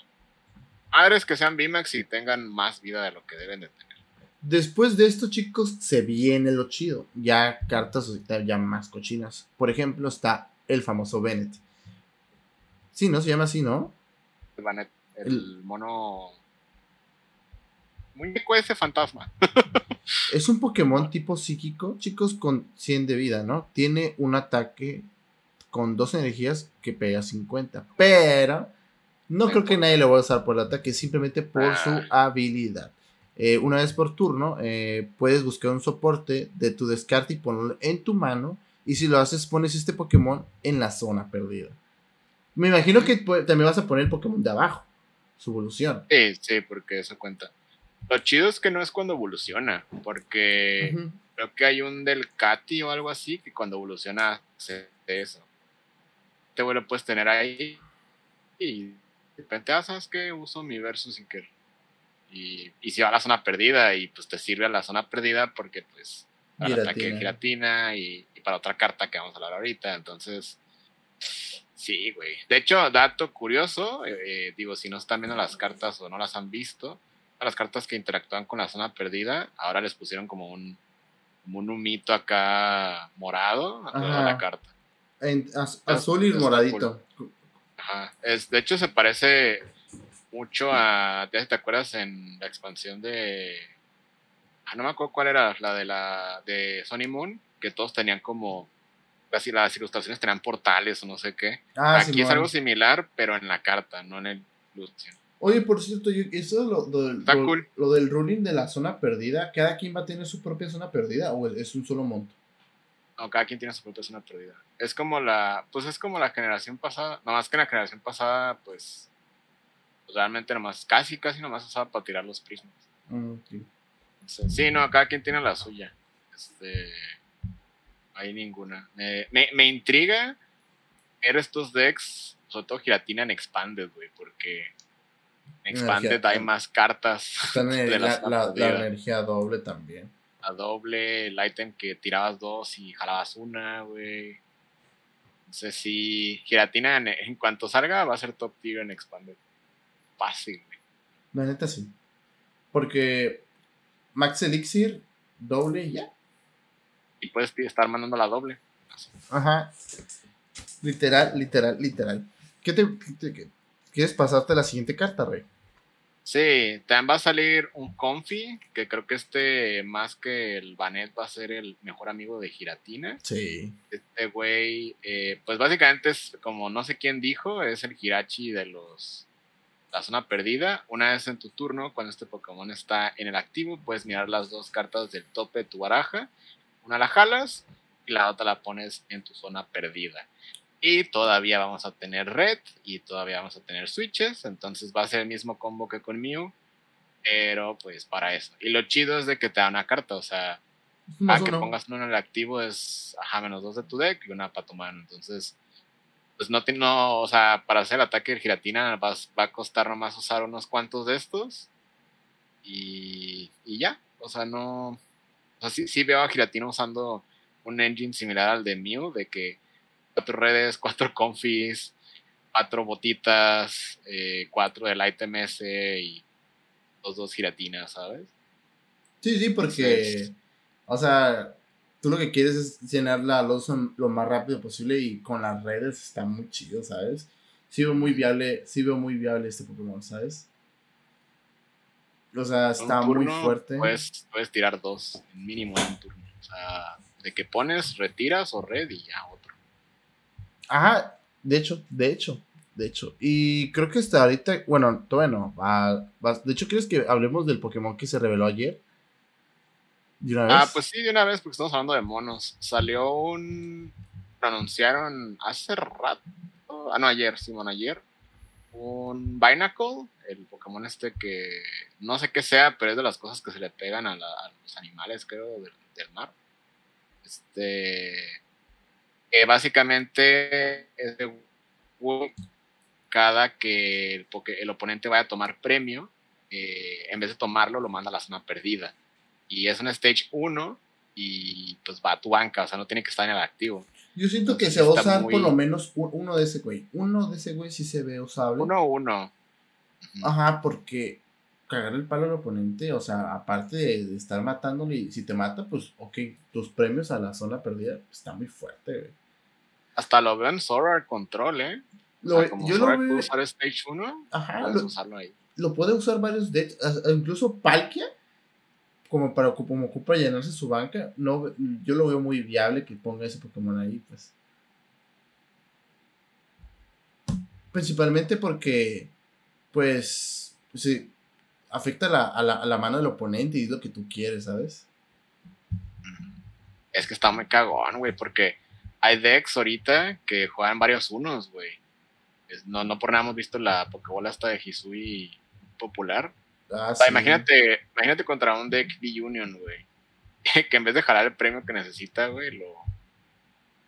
madres que sean VMAX y tengan más vida de lo que deben de tener. Después de esto, chicos, se viene lo chido. Ya cartas ya más cochinas. Por ejemplo, está el famoso Bennett. Sí, ¿no? Se llama así, ¿no? El, Banet- el El- mono. Muñeco ese fantasma. <laughs> Es un Pokémon tipo psíquico, chicos, con 100 de vida, ¿no? Tiene un ataque con dos energías que pega 50. Pero no creo que nadie lo va a usar por el ataque, simplemente por su Ah. habilidad. Eh, una vez por turno, eh, puedes buscar un soporte de tu descarte y ponerlo en tu mano. Y si lo haces, pones este Pokémon en la zona perdida. Me imagino que también vas a poner el Pokémon de abajo, su evolución. Sí, sí, porque eso cuenta. Lo chido es que no es cuando evoluciona, porque creo que hay un del Katy o algo así que cuando evoluciona hace eso. Te vuelve puedes tener ahí y de repente, ah, ¿sabes qué? Uso mi versus sin querer. Y, y si va a la zona perdida y pues te sirve a la zona perdida porque pues para el ataque de Giratina. y, y para otra carta que vamos a hablar ahorita. Entonces, sí, güey. De hecho, dato curioso, eh, eh, digo, si no están viendo las cartas o no las han visto, a las cartas que interactúan con la zona perdida, ahora les pusieron como un, como un humito acá morado a la carta. En az- azul y moradito. Ajá. Es, de hecho, se parece mucho a. ¿Te, acuerdas en la expansión de. Ah, no me acuerdo cuál era, la de la de Sony Moon, que todos tenían como. Casi las ilustraciones tenían portales o no sé qué. Ah, Aquí es algo similar, pero en la carta, no en el ilustración. Oye, por cierto, yo, eso lo, lo, del- Está lo- cool. lo del ruling de la zona perdida, ¿cada quien va a tener su propia zona perdida o es un solo monto? No, cada quien tiene su propia zona perdida. Es como la. Pues es como la generación pasada. No más que en la generación pasada, pues. pues realmente nomás. Casi, casi nomás usaba para tirar los prismas. Entonces, sí, no, cada quien tiene la suya. Este, hay ninguna. Me, me, me intriga ver estos decks, sobre todo giratina en Expanded, güey, porque en Expanded Energía- hay más cartas Está en el- <laughs> de la, las la- la energía doble también. A doble, el item que tirabas dos y jalabas una, güey. Entonces sí, giratina en, en cuanto salga va a ser top tier en Expanded. Fácil, güey. La neta sí. Porque Max Elixir, doble y ya. Y puedes estar mandando la doble. Ajá. Literal, literal, literal. ¿Qué te, te- ¿Quieres pasarte a la siguiente carta, Rey? Sí, también va a salir un Confi, que creo que este, más que el Banet, va a ser el mejor amigo de Giratina. Sí. Este güey, eh, pues básicamente es como no sé quién dijo, es el Hirachi de los la zona perdida. Una vez en tu turno, cuando este Pokémon está en el activo, puedes mirar las dos cartas del tope de tu baraja. Una la jalas y la otra la pones en tu zona perdida. Y todavía vamos a tener red y todavía vamos a tener switches. Entonces va a ser el mismo combo que con Mew. Pero pues para eso. Y lo chido es de que te da una carta. O sea, Ah, que uno. pongas uno en el activo es ajá, menos dos de tu deck y una para tu mano. Entonces, pues no, te- no o sea, para hacer el ataque de giratina vas, va a costar nomás usar unos cuantos de estos y, y ya. O sea, no. O sea, sí, sí veo a giratina usando un engine similar al de Mew, de que cuatro redes, cuatro confis, cuatro botitas, eh, cuatro del item ese y los dos giratinas, ¿sabes? Sí, sí, porque, o sea, tú lo que quieres es llenar la losa lo más rápido posible y con las redes está muy chido, ¿sabes? Sí veo muy viable, sí veo muy viable este Pokémon, ¿sabes? O sea, está muy fuerte. Puedes, puedes tirar dos, mínimo en un turno. O sea, de que pones, retiras o red y ya otro. Ajá, de hecho, de hecho, de hecho. Y creo que hasta ahorita, bueno, todavía no. va- va- de hecho, ¿quieres que hablemos del Pokémon que se reveló ayer? ¿De una vez? Ah, pues sí, de una vez, porque estamos hablando de monos. Salió un. Lo anunciaron hace rato. Ah, no, ayer, Simón, ayer. un Binacle, el Pokémon este que no sé qué sea, pero es de las cosas que se le pegan a, los animales, creo, del, mar. Este. Básicamente es de cada que el, el, oponente vaya a tomar premio, eh, en vez de tomarlo, lo manda a la zona perdida. Y es un stage 1 y pues va a tu banca, o sea, no tiene que estar en el activo. Yo siento que se va a usar por lo menos uno de ese güey. Uno de ese güey sí se ve usable. Uno uno. Ajá, porque cagar el palo al oponente, o sea, aparte de, estar matándole, y si te mata, pues, ok, tus premios a la zona perdida está muy fuerte, güey. Hasta lo veo en Sora Control, ¿eh? Lo, yo lo veo... usar Stage 1, Ajá, lo, usarlo ahí. Lo puede usar varios decks, incluso Palkia como para como ocupa llenarse su banca, no, yo lo veo muy viable que ponga ese Pokémon ahí, pues. Principalmente porque, pues, sí, afecta a, la, a la mano del oponente y es lo que tú quieres, ¿sabes? Es que está muy cagón, güey, porque hay decks ahorita que juegan varios unos, güey. No, no por nada hemos visto la Pokébola hasta de Hisui popular. Ah, imagínate, imagínate contra un deck B-Union, güey. <laughs> que en vez de jalar el premio que necesita, güey, lo, o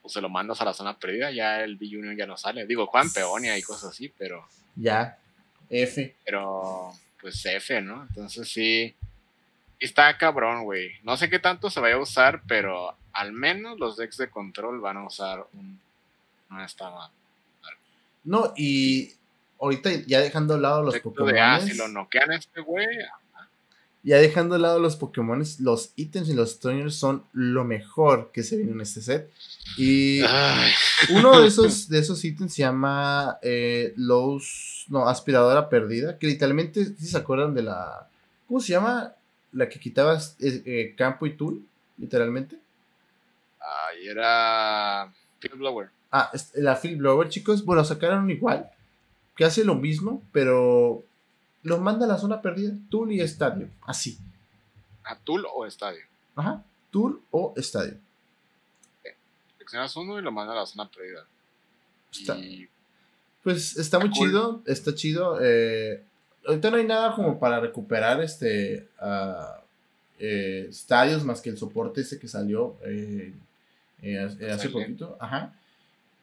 pues se lo mandas a la zona perdida, ya el B-Union ya no sale. Digo, juegan peonia y cosas así, pero. Ya, F. Pero, pues F, ¿no? Entonces sí. Está cabrón, güey. No sé qué tanto se vaya a usar, pero al menos los decks de control van a usar un. No está mal. No, y ahorita ya dejando de lado los Pokémon. Ah, si lo noquean este güey. Ya dejando de lado los Pokémon, los ítems y los trainers son lo mejor que se viene en este set. Y uno de <laughs> esos, de esos ítems se llama eh, los. No, aspiradora perdida. Que literalmente, si se acuerdan de la. ¿Cómo se llama? La que quitabas eh, eh, campo y tool, literalmente. Ay, era. Field Blower. Ah, la Field Blower, chicos. Bueno, sacaron igual que hace lo mismo, pero los manda a la zona perdida, Tool y Estadio, así. ¿A Tool o Estadio? Ajá, Tool o Estadio. Seleccionas uno y lo manda a la zona perdida. Pues está, muy chido, está chido. Eh, ahorita no hay nada como para recuperar este uh, estadios más que el soporte ese que salió eh, hace poquito. Ajá.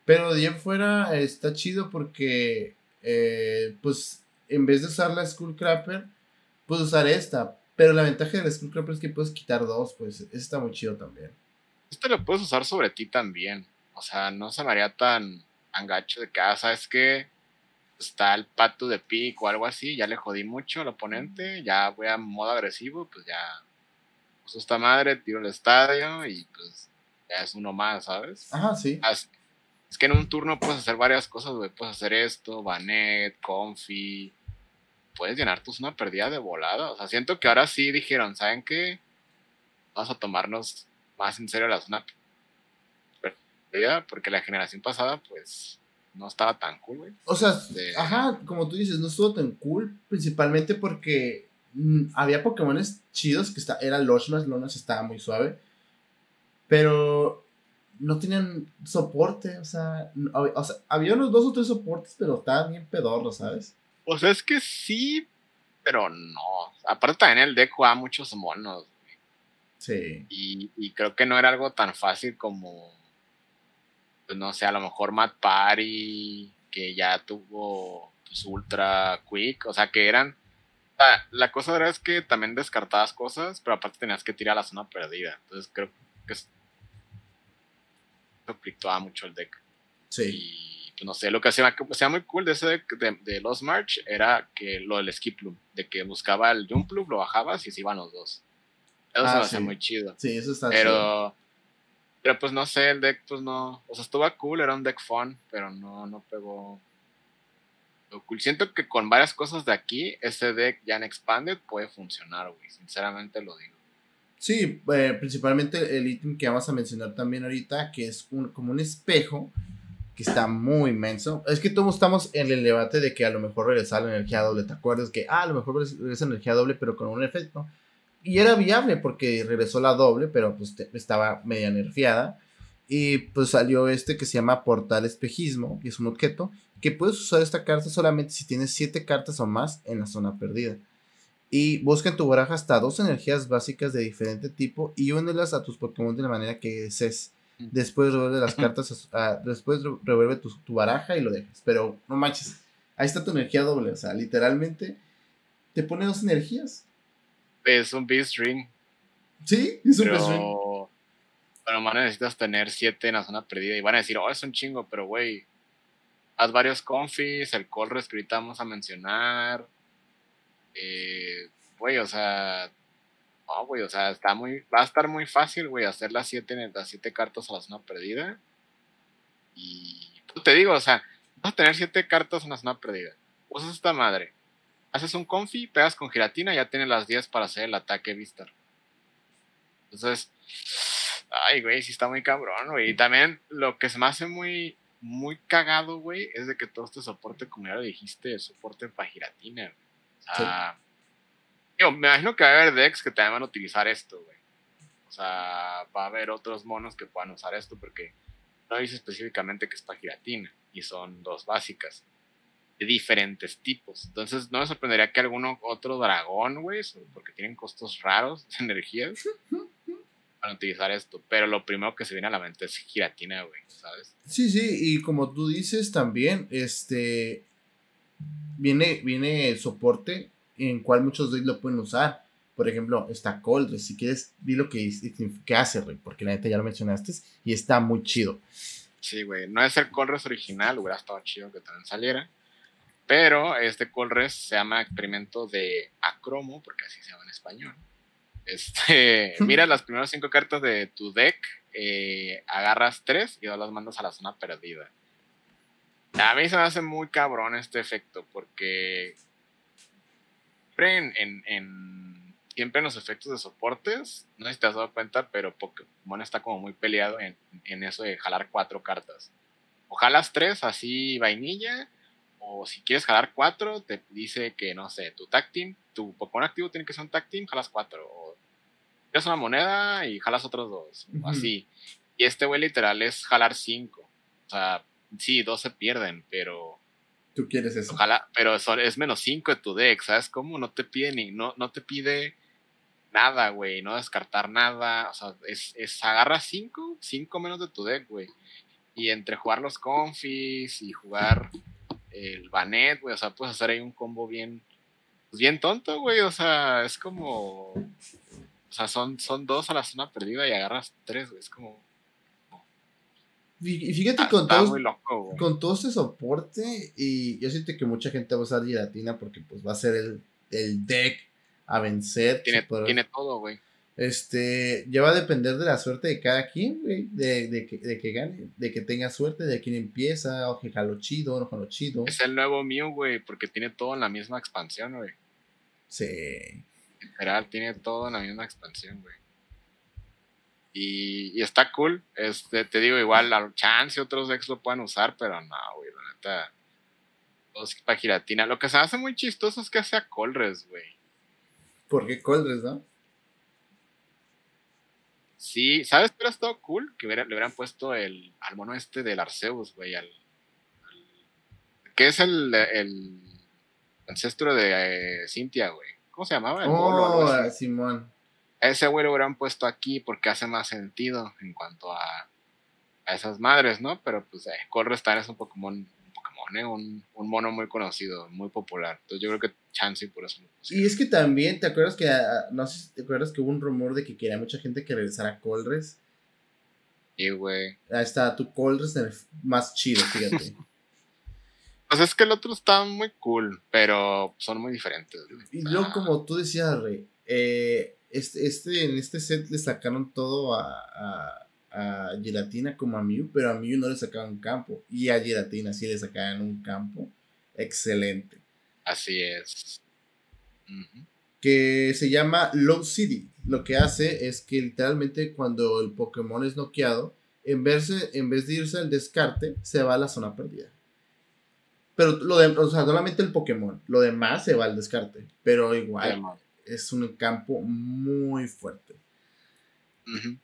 Pero de ahí fuera está chido porque eh, pues en vez de usar la Skullcrapper, puedes usar esta. Pero la ventaja de la Skullcrapper es que puedes quitar dos, pues eso está muy chido también. Esto lo puedes usar sobre ti también. O sea, no se me haría tan angacho de que, ah, ¿sabes que Está el pato de pico o algo así, ya le jodí mucho al oponente, ya voy a modo agresivo, pues ya uso esta madre, tiro el estadio y pues ya es uno más, ¿sabes? Ajá, sí. Es que en un turno puedes hacer varias cosas, güey. Puedes hacer esto, Banet, Confi. Puedes llenar tu zona perdida de volada. O sea, siento que ahora sí dijeron, ¿saben qué? Vamos a tomarnos más en serio la zona perdida, porque la generación pasada, pues, no estaba tan cool, güey. O sea, ajá, como tú dices, no estuvo tan cool, principalmente porque mm, había Pokémones chidos que está, era Loshmas, Lonas estaba muy suave. Pero no tenían soporte, o sea, había unos dos o tres soportes, pero estaban bien pedorros, ¿sabes? O sea, es que sí, pero no. Aparte también el deck jugaba muchos monos. Sí. Y, creo que no era algo tan fácil como, pues no sé, a lo mejor Matt Party, que ya tuvo pues, Ultra Quick, o sea, que eran... La, cosa era es que también descartabas cosas, pero aparte tenías que tirar a la zona perdida. Entonces creo que conflictuaba mucho el deck. Sí. Y pues, no sé, lo que hacía, hacía muy cool de ese deck de, de Lost March era que lo del Skip Loop, de que buscaba el Jump Loop, lo bajabas y se iban los dos. Eso se me ah, hacía muy chido. Sí, eso está pero, chido. Pero pues no sé, el deck pues no, o sea, estuvo cool, era un deck fun, pero no, no pegó cool. Siento que con varias cosas de aquí, ese deck ya en Expanded puede funcionar, güey. Sinceramente lo digo. Sí, eh, principalmente el ítem que vamos a mencionar también ahorita, que es un, como un espejo que está muy inmenso. Es que todos estamos en el debate de que a lo mejor regresa la energía doble. ¿Te acuerdas? Que ah, a lo mejor regresa energía doble, pero con un efecto. Y era viable porque regresó la doble, pero pues estaba media nerfeada. Y pues salió este que se llama Portal Espejismo, que es un objeto que puedes usar esta carta solamente si tienes 7 cartas o más en la zona perdida. Y busca en tu baraja hasta dos energías básicas de diferente tipo y únelas a tus Pokémon de la manera que desees. Después revuelve las cartas, después revuelve tu, tu, baraja y lo dejas. Pero no manches, ahí está tu energía doble. O sea, literalmente te pone dos energías. Es un Beast Ring. Sí, es un Beast Ring. Pero más necesitas tener siete en la zona perdida. Y van a decir, oh, es un chingo, pero güey, haz varios confis, el call que ahorita vamos a mencionar. Eh, güey, o sea, no, güey, o sea, está muy, va a estar muy fácil, güey, hacer las siete, las siete cartas a la zona perdida. Y pues, te digo, o sea, vas a tener siete cartas en la zona perdida. Usas esta madre. Haces un confi, pegas con giratina ya tienes las 10 para hacer el ataque Vistar. Entonces, ay, güey, sí está muy cabrón, güey. Y también lo que se me hace muy, muy cagado, güey, es de que todo este soporte, como ya lo dijiste, soporte para giratina. O sea, me imagino que va a haber decks que también van a utilizar esto, güey. O sea, va a haber otros monos que puedan usar esto porque no dice específicamente que es para giratina y son dos básicas de diferentes tipos. Entonces, no me sorprendería que alguno otro dragón, güey, porque tienen costos raros de energías, <laughs> para utilizar esto. Pero lo primero que se viene a la mente es giratina, güey, ¿sabes? Sí, sí, y como tú dices también, este. Viene, viene soporte en cual muchos decks lo pueden usar. Por ejemplo, está Cold, si quieres, di lo que, que hace, güey, porque la neta ya lo mencionaste y está muy chido. Sí, güey, no es el Colres original, hubiera estado chido que también saliera. Pero este Colres se llama experimento de acromo, porque así se llama en español. Este, <laughs> mira las primeras cinco cartas de tu deck, eh, agarras tres y dos las mandas a la zona perdida. A mí se me hace muy cabrón este efecto, porque siempre en, siempre en los efectos de soportes, no sé si te has dado cuenta, pero Pokémon está como muy peleado en, en eso de jalar cuatro cartas. O jalas tres así vainilla, o si quieres jalar cuatro, te dice que, no sé, tu tag team, tu Pokémon activo tiene que ser un tag team, jalas cuatro. O tienes una moneda y jalas otros dos. Así. Y este güey literal es jalar cinco. O sea, sí, dos se pierden, pero. Tú quieres eso. Ojalá, pero es menos cinco de tu deck, ¿sabes cómo? No te pide ni, no, no te pide nada, güey, no descartar nada, o sea, es, es agarra cinco, cinco menos de tu deck, güey. Y entre jugar los confis y jugar el Banet, güey, o sea, puedes hacer ahí un combo bien, pues bien tonto, güey, o sea, es como, o sea, son, son dos a la zona perdida y agarras tres, güey, es como... Y fíjate con, todo, con todo este soporte, y yo siento que mucha gente va a usar Giratina porque pues va a ser el, el deck a vencer. Tiene, tiene todo, güey. Este, ya va a depender de la suerte de cada quien, güey, de, de, que, de que gane, de que tenga suerte, de quien empieza, o que jalo chido, o no jalo chido. Es el nuevo Mew, güey, porque tiene todo en la misma expansión, güey. Sí. Literal, tiene todo en la misma expansión, güey. Y, y, está cool. Este, te digo, igual, la chance otros decks lo pueden usar, pero no, güey, la neta. Dos para giratina. Lo que se hace muy chistoso es que sea Colres, güey. ¿Por qué Colres, no? Sí, ¿sabes qué ha estado cool? Que le hubieran puesto el, al mono este del Arceus, güey, al, que es el, el ancestro de eh, Cintia, güey. ¿Cómo se llamaba? El oh, Simón. Ese güey lo hubieran puesto aquí porque hace más sentido en cuanto a, a esas madres, ¿no? Pero pues eh, Colrestar es un Pokémon un, mono muy conocido, muy popular. Entonces yo creo que Chansey por eso. Y es que también, ¿te acuerdas que, ah, no sé si te acuerdas que hubo un rumor de que quería mucha gente que regresara a Colres? Y güey. Ahí está, tu Colres más chido, fíjate. <laughs> pues es que el otro está muy cool, pero son muy diferentes. Y luego, ah. como tú decías, Rey, eh, este, este, en este set le sacaron todo a a Giratina como a Mew, pero a Mew no le sacaban un campo. Y a Giratina sí le sacaban un campo. Excelente. Así es. Que se llama Low City. Lo que hace es que literalmente cuando el Pokémon es noqueado, en vez, de, en vez de irse al descarte, se va a la zona perdida. Pero lo de, o sea, solamente el Pokémon. Lo demás se va al descarte. Pero igual es un campo muy fuerte.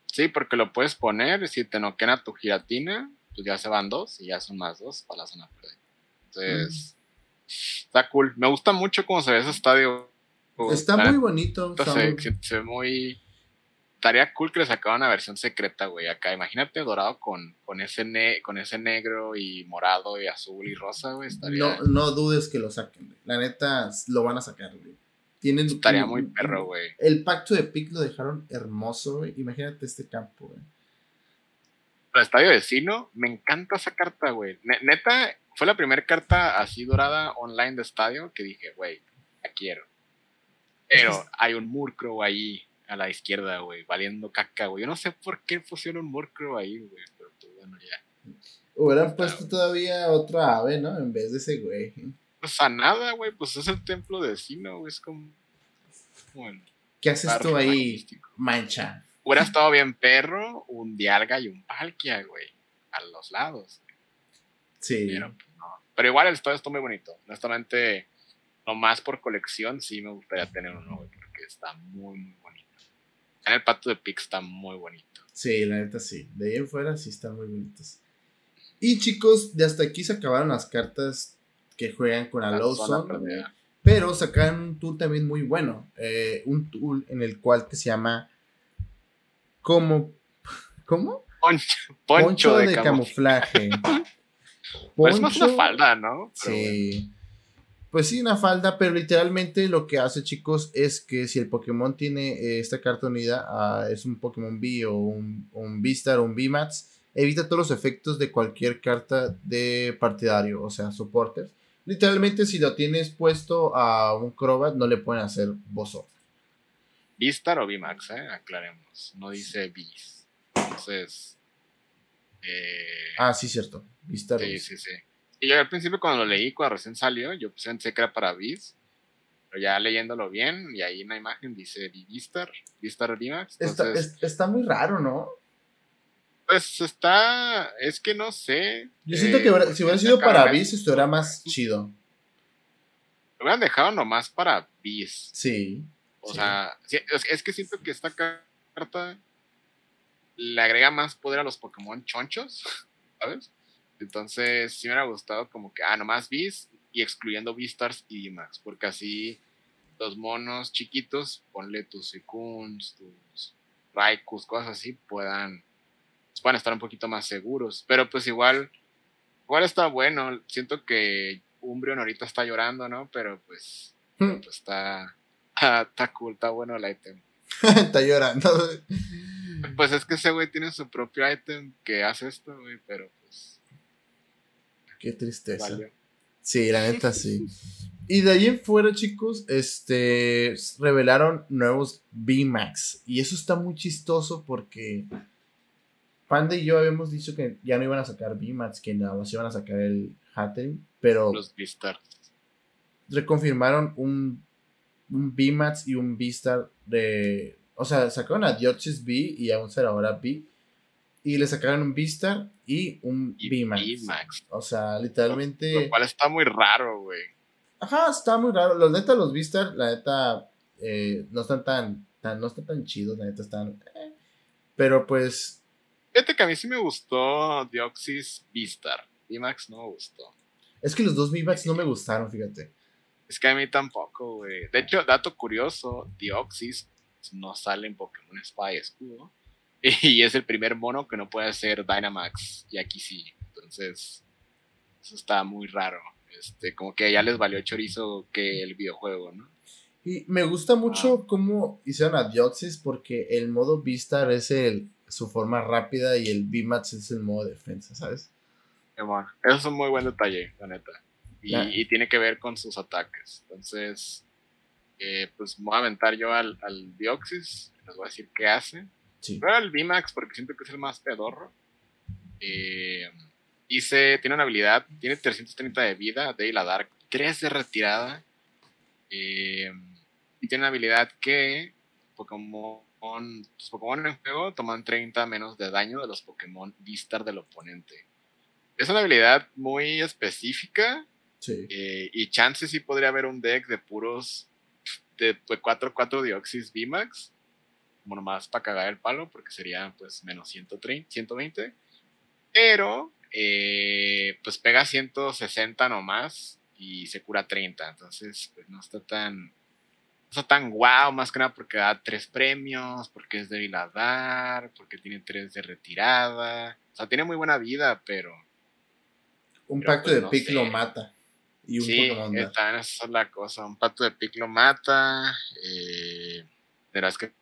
Sí, porque lo puedes poner, si te noquean a tu giratina, pues ya se van dos y ya son más dos para la zona perdida. Entonces, está cool. Me gusta mucho cómo se ve ese estadio. Está muy bonito. Se, ve muy. Estaría cool que le sacaran una versión secreta, güey. Acá, imagínate dorado con, con, ese ne con ese negro y morado y azul y rosa, güey. No, no dudes que lo saquen, La neta, lo van a sacar, güey. Tienen, Estaría muy perro, güey. El pacto de pick lo dejaron hermoso, güey. Imagínate este campo, güey. El estadio de Sino, me encanta esa carta, güey. Neta, fue la primera carta así dorada online de estadio que dije, güey, la quiero. Pero hay un Murkrow ahí a la izquierda, güey, valiendo caca, güey. Yo no sé por qué pusieron un Murkrow ahí, güey, pero pues bueno, ya. Hubieran puesto todavía otra ave, ¿no? En vez de ese güey. A nada, güey, pues es el templo de Sino, güey, es como... Bueno, ¿Qué haces tú ahí, mancha? Hubiera estado bien perro, un Dialga y un Palkia, güey, a los lados. Sí. Pero, pues, no. Pero igual el estadio está muy bonito. Honestamente, nomás por colección sí me gustaría tener uno, güey, porque está muy, muy bonito. En el pato de Pix está muy bonito. Sí, la neta sí. De ahí en fuera sí están muy bonitos. Y chicos, de hasta aquí se acabaron las cartas que juegan con Alonso. Pero sacaron un tool también muy bueno. Eh, un tool en el cual que se llama. Como. ¿Cómo? Poncho, de, camuflaje. <laughs> Pues es más una falda, ¿no? sí. Pues sí, una falda, pero literalmente lo que hace, chicos, es que si el Pokémon tiene eh, esta carta unida, ah, es un Pokémon B o un, un V-Star o un V-Max, evita todos los efectos de cualquier carta de partidario, o sea, soportes. Literalmente, si lo tienes puesto a un Crobat, no le pueden hacer bozo. Vistar o VMAX, ¿eh? aclaremos. No dice Vis. Entonces. Eh... Ah, sí, cierto. Vistar. Sí, sí, sí. Y yo al principio, cuando lo leí, cuando recién salió, yo pensé que era para Vis. Pero ya leyéndolo bien, y ahí en la imagen dice Vistar, Vistar VMAX. Entonces... Está, está muy raro, ¿no? Pues está. Es que no sé. Yo siento que si hubiera sido para Bis, esto era más chido. Lo hubieran dejado nomás para Bis. Sí. O sea, es, que siento que esta carta le agrega más poder a los Pokémon chonchos, <laughs> ¿sabes? Entonces, sí me hubiera gustado como que, ah, nomás Bis y excluyendo Beastars y Max, porque así los monos chiquitos, ponle tus Secuns, tus Raikus, cosas así, puedan van a estar un poquito más seguros. Pero pues igual, igual está bueno. Siento que Umbreon ahorita está llorando, ¿no? Pero pues, hmm. pues está, <laughs> está cool, está bueno el ítem. <laughs> está llorando. Pues es que ese güey tiene su propio ítem que hace esto, güey, pero pues. Qué tristeza. Sí, la neta sí. <laughs> Y de ahí en fuera, chicos, este revelaron nuevos VMAX. Y eso está muy chistoso porque Panda y yo habíamos dicho que ya no iban a sacar VMAX, que nada más iban a sacar el Hattering, pero. Los V-Stars. Reconfirmaron un, un VMAX y un V-Star de. O sea, sacaron a Dioxis V y a un ahora V. Y le sacaron un V-Star y un VMAX. O sea, literalmente. Lo, cual está muy raro, güey. Ajá, está muy raro. Los neta, los V-Star, la neta, eh, no están tan, tan, no están tan chidos, la neta están. Eh. Pero pues Fíjate que a mí sí me gustó Dioxys Vistar. VMAX no me gustó. Es que los dos VMAX no me gustaron, fíjate. Es que a mí tampoco, güey. De hecho, dato curioso, Dioxys no sale en Pokémon Espada y Escudo. <laughs> Y es el primer mono que no puede hacer Dynamax. Y aquí sí. Entonces, eso está muy raro. Este, como que ya les valió chorizo que el videojuego, ¿no? Y me gusta mucho ah. cómo hicieron a Dioxys porque el modo Vistar es el su forma rápida y el V-Match es el modo defensa, ¿sabes? bueno, eso es un muy buen detalle, la neta. Y, tiene que ver con sus ataques. Entonces, eh, pues voy a aventar yo al, al Dioxis, les voy a decir qué hace. Sí. Pero al V-Max, porque siento que es el más pedorro. Eh, dice, tiene una habilidad, tiene 330 de vida, de la Dark, 3 de retirada. Eh, y tiene una habilidad que Pokémon los Pokémon en juego toman 30 menos de daño de los Pokémon Vistar del oponente. Es una habilidad muy específica. Eh, y chances sí podría haber un deck de puros de 4-4 Dioxis VMAX. Como nomás para cagar el palo, porque sería pues menos 130, 120. Pero eh, pues pega 160 nomás y se cura 30. Entonces, pues no está tan. Está tan guau, más que nada porque da tres premios, porque es débil a dar, porque tiene tres de retirada. O sea, tiene muy buena vida, pero. Un Pero, pacto pues, de no pick sé. lo mata. Y un sí, esa es la cosa. Un pato de pic lo mata. Eh, verás que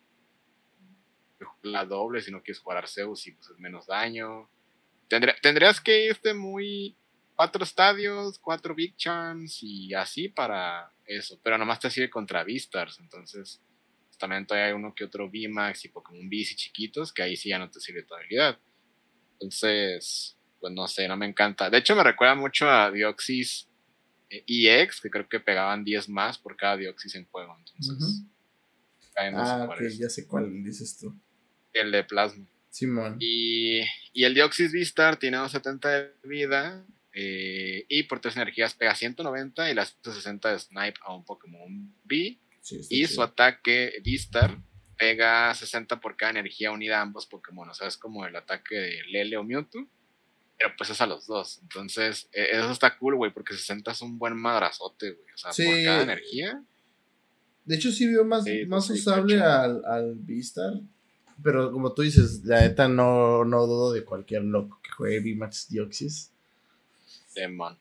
la doble si no quieres jugar Arceus y pues es menos daño. Tendría- tendrías que irte muy cuatro estadios, cuatro Big Chance y así para eso. Pero nomás te sirve contra Vistars. Entonces, pues, también todavía hay uno que otro VMAX y Pokémon Bici chiquitos que ahí sí ya no te sirve tu habilidad. Entonces, pues no sé, no me encanta. De hecho, me recuerda mucho a Dioxys eh, EX, que creo que pegaban 10 más por cada Dioxys en juego. Entonces, no Ah, ya sé cuál dices tú. El de Plasma. Simón. Y, y el Dioxys Vistar tiene 270 de vida. Eh, y por tres energías pega 190 y las 160 de Snipe a un Pokémon B. Sí, Y su ataque Vistar pega 60 por cada energía unida a ambos Pokémon. O sea, es como el ataque de Lele o Mewtwo. Pero pues es a los dos. Entonces, eh, eso está cool, güey, porque 60 es un buen madrazote, güey. O sea, por cada energía. De hecho, sí veo más, más usable al, al Beastar. Pero como tú dices, la neta no, no dudo de cualquier loco que juegue VMAX Dioxys. Demon.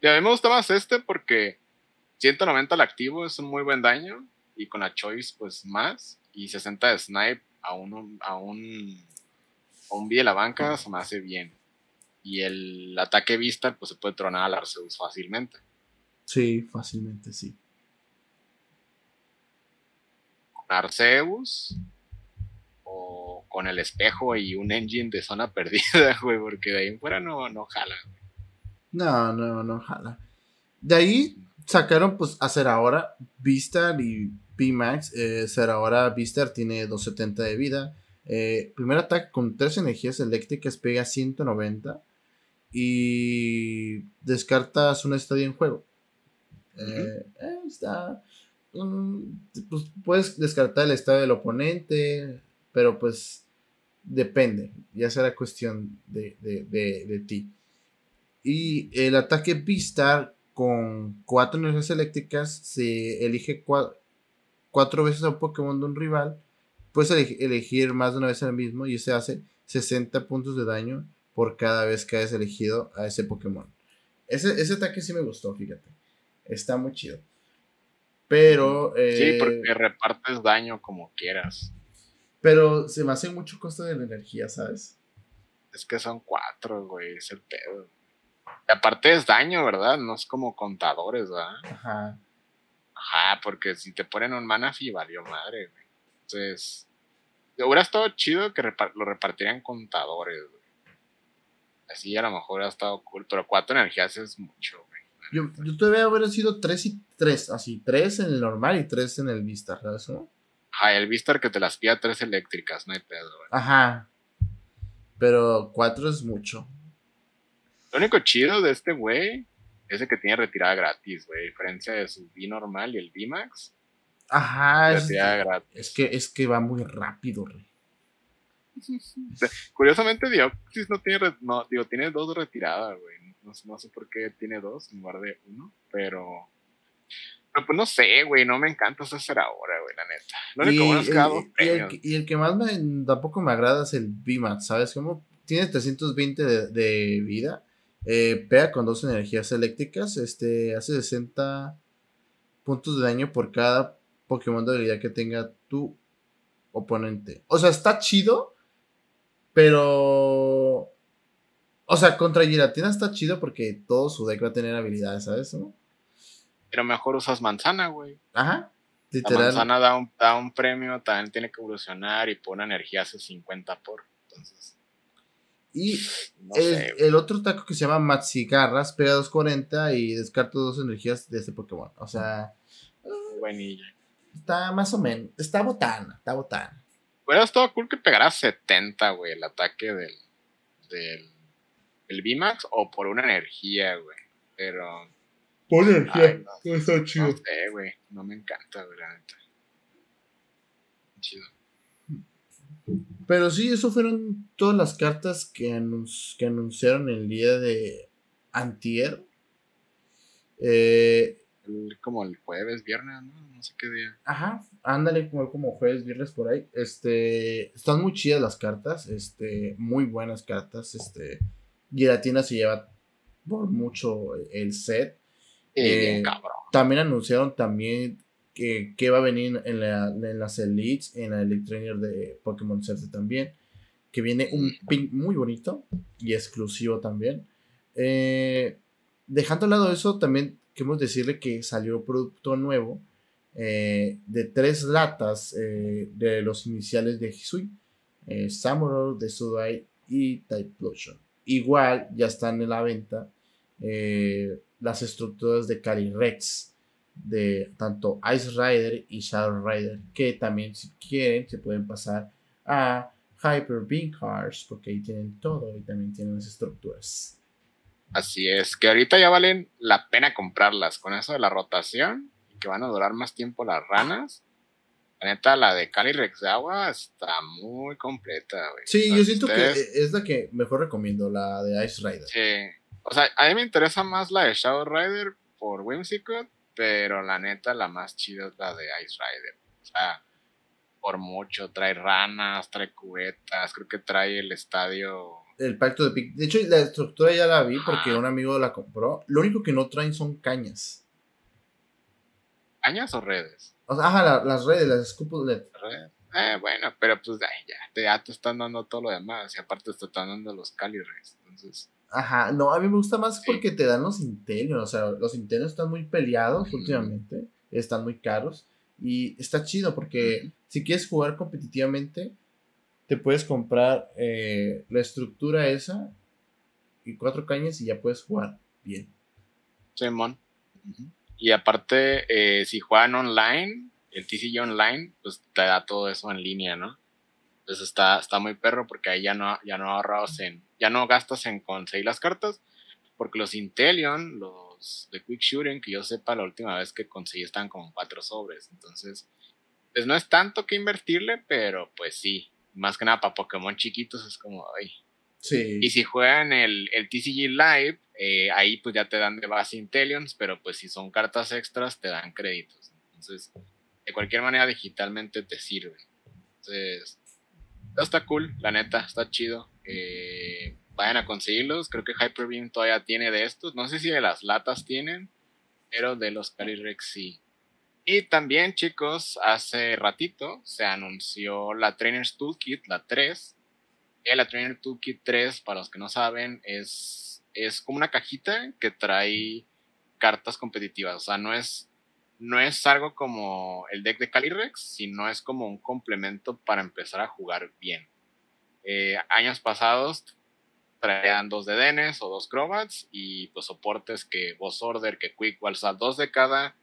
Y a mí me gusta más este porque 190 al activo es un muy buen daño. Y con la choice, pues más. Y 60 de snipe a un, a un, a un B de la banca se me hace bien. Y el ataque vista, pues se puede tronar al Arceus fácilmente. Sí, fácilmente, sí. Con Arceus o con el espejo y un engine de zona <laughs> perdida, güey, porque de ahí en fuera no, no jala. No, no, no, jala. De ahí sacaron, pues, hacer ahora Vistar y VMAX. Eh, ser ahora Vistar tiene 270 de vida. Eh, primer ataque con tres energías eléctricas pega 190. Y descartas un estadio en juego. Eh, eh, está. mm, pues puedes descartar el estado del oponente. Pero pues depende. Ya será cuestión de, de, de, de ti. Y el ataque Beastar con cuatro energías eléctricas se elige cua- cuatro veces a un Pokémon de un rival. Puedes eleg- elegir más de una vez al mismo y se hace 60 puntos de daño por cada vez que hayas elegido a ese Pokémon. Ese, ese ataque sí me gustó, fíjate. Está muy chido. Pero. eh, Sí, porque repartes daño como quieras. Pero se me hace mucho costo de la energía, ¿sabes? Es que son cuatro, güey, es el pedo. Y aparte es daño, ¿verdad? No es como contadores, ¿verdad? Ajá. Ajá, porque si te ponen un Manafi, valió madre, güey. Entonces, hubiera estado chido que lo repartieran contadores, güey. Así a lo mejor hubiera estado cool, pero cuatro energías es mucho, güey. Yo, yo todavía hubiera sido 3 y 3, así, 3 en el normal y 3 en el Vista, ¿sabes? no? Ajá, el Vistar que te las pida tres eléctricas, no hay pedo, güey. Ajá. Pero 4 es mucho. Lo único chido de este güey es el que tiene retirada gratis, güey. Diferencia de su B normal y el V-Max. Ajá, es, gratis. es que, es que va muy rápido, rey. Curiosamente, Dioxys no tiene, no, digo, tiene dos retiradas, güey. No, no sé por qué tiene dos en lugar de uno, pero. Pero pues no sé, güey, no me encanta hacer ahora, güey, la neta. Lo único Y, bueno es que da dos el, y, el, premios. que- y el que más me, tampoco me agrada es el VMAX, ¿sabes? Como tiene 320 de, de vida, eh, pega con dos energías eléctricas, este, hace 60 puntos de daño por cada Pokémon de habilidad que tenga tu oponente. O sea, está chido, pero... O sea, contra Giratina está chido porque todo su deck va a tener habilidades, ¿sabes? no? Pero mejor usas manzana, güey. Ajá. La Literal. manzana da un, da un premio, también tiene que evolucionar y por una energía hace 50 por. Entonces, Y no el, el otro taco que se llama Matsigarras pega 240 y descarta dos energías de este Pokémon. O sea, Buenilla. está más o menos. Está botana, está botana. Hubiera estado cool que pegara 70, güey, el ataque del, del, del VMAX o por una energía, güey. Pero Por energía, no está no sé, güey, no me encanta, güey, la neta. Chido. Pero sí, eso fueron todas las cartas que, que anunciaron el día de Antier. Eh, como el jueves, viernes, ¿no? No sé qué día. Ajá, ándale como, como jueves, viernes por ahí. Este, están muy chidas las cartas, este, muy buenas cartas. Este, Giratina se lleva por mucho el set. Eh, también anunciaron también que, que va a venir en, las Elites, en la Elite Trainer de Pokémon Center también. Que viene un pin muy bonito y exclusivo también. Eh, dejando al lado eso, también queremos decirle que salió producto nuevo eh, de tres latas eh, de los iniciales de Hisui, Samurai, de Sudai y Typlosion. Igual ya están en la venta las estructuras de Calyrex de tanto Ice Rider y Shadow Rider, que también si quieren se pueden pasar a Hyper Beam Cars porque ahí tienen todo y también tienen las estructuras. Así es, que ahorita ya valen la pena comprarlas con eso de la rotación que van a durar más tiempo las ranas. La neta, la de Calyrex de agua está muy completa, güey. Sí, yo siento que es la que mejor recomiendo, la de Ice Rider. Sí. O sea, a mí me interesa más la de Shadow Rider por Whimsicott, pero la neta, la más chida es la de Ice Rider. O sea, por mucho, trae ranas, trae cubetas, creo que trae el estadio el pacto de pic. De hecho, la estructura ya la vi porque un amigo la compró. Lo único que no traen son cañas. ¿Cañas o redes? O sea, ajá, las redes, las scoop LED. Eh, bueno, pero pues ya, te, ya te están dando todo lo demás. Y aparte te están dando los Calirres. Entonces. Ajá, no, a mí me gusta más porque te dan los Intelios. O sea, los Intelios están muy peleados últimamente. Están muy caros. Y está chido porque si quieres jugar competitivamente te puedes comprar eh, la estructura esa y cuatro cañas y ya puedes jugar bien. Simón. Y aparte, eh, si juegan online, el TCG online, pues te da todo eso en línea, ¿no? Entonces está, está muy perro porque ahí ya no, ya no ahorras en, ya no gastas en conseguir las cartas, porque los Intelion, los de Quick Shooting, que yo sepa, la última vez que conseguí estaban como cuatro sobres. Entonces, pues no es tanto que invertirle, pero pues sí, más que nada para Pokémon chiquitos es como, ay. Sí. Y si juegan el, el TCG Live, eh, ahí pues ya te dan de base Intellions, pero pues si son cartas extras te dan créditos. Entonces, de cualquier manera digitalmente te sirve. Entonces, está cool, la neta, está chido. Eh, vayan a conseguirlos. Creo que Hyperbeam todavía tiene de estos. No sé si de las latas tienen, pero de los Calyrex sí. Y también, chicos, hace ratito se anunció la Trainer's Toolkit, la 3. Y la Trainer Toolkit 3, para los que no saben, es, es como una cajita que trae cartas competitivas. O sea, no es, no es algo como el deck de Calyrex, sino es como un complemento para empezar a jugar bien. Eh, años pasados traían dos de Denes o dos Crobats y pues soportes que Boss Order, que Quick, o sea, dos de cada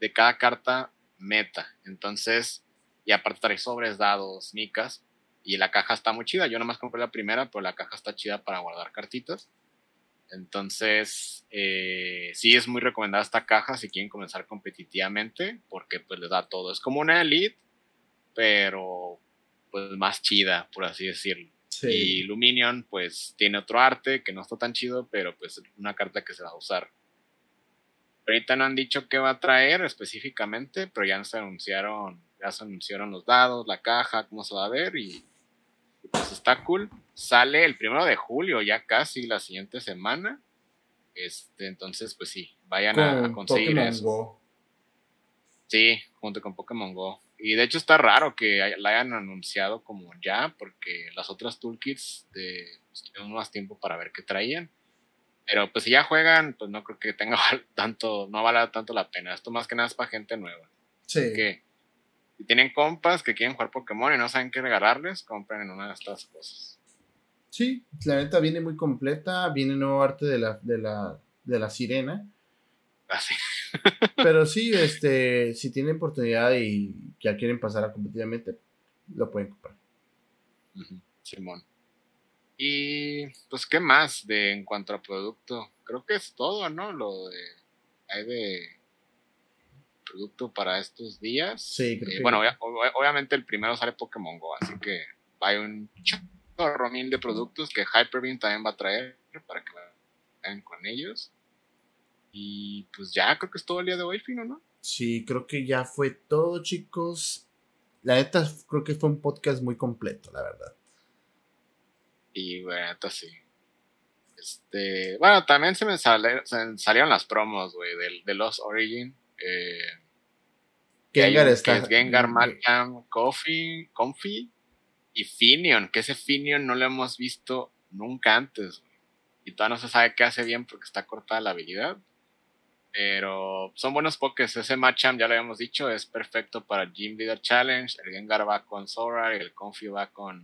de cada carta meta. Entonces, y aparte trae sobres, dados, micas. Y la caja está muy chida. Yo nomás compré la primera, pero la caja está chida para guardar cartitas. Entonces, eh, sí es muy recomendada esta caja si quieren comenzar competitivamente, porque pues les da todo. Es como una elite, pero pues más chida, por así decirlo. Y Luminion pues tiene otro arte que no está tan chido, pero pues una carta que se va a usar Ahorita no han dicho qué va a traer específicamente, pero ya se anunciaron, ya se anunciaron los dados, la caja, cómo se va a ver y, pues está cool. Sale el primero de julio, ya casi la siguiente semana. Este, entonces, pues sí, vayan a, conseguir eso. Sí, junto con Pokémon Go. Y de hecho está raro que la hayan anunciado como ya, porque las otras toolkits de, pues, más tiempo para ver qué traían. Pero pues si ya juegan, pues no creo que tenga <laughs> tanto, no vale tanto la pena. Esto más que nada es para gente nueva. Sí. Que si tienen compas que quieren jugar Pokémon y no saben qué regalarles, compren en una de estas cosas. Sí, la neta viene muy completa, viene nuevo arte de la, de la, de la sirena. Así. Ah, Pero sí, este, si tienen oportunidad y ya quieren pasar a competitivamente, lo pueden comprar. Simón. Y pues, ¿qué más de en cuanto a producto? Creo que es todo, ¿no? Lo de. Hay de. producto para estos días. Sí, creo Eh, que- Bueno, obvia- ob- obviamente el primero sale Pokémon Go, así que hay un chorro mil de productos que Hyperbeam también va a traer para que vayan con ellos. Y pues ya creo que es todo el día de hoy, Fino, ¿no? Sí, creo que ya fue todo, chicos. La neta, creo que fue un podcast muy completo, la verdad. Y bueno, neta sí. Este, bueno, también se me, sale- se me salieron las promos, güey, del de Lost Origin. Eh, Gengar está. que es Gengar, Malcolm, Coffee, Comfy y Finion, que ese Finion no lo hemos visto nunca antes. güey. Y todavía no se sabe qué hace bien porque está cortada la habilidad. Pero son buenos pokés. Ese Machamp, ya lo habíamos dicho, es perfecto para Gym Leader Challenge. El Gengar va con Sora y el Comfy va con,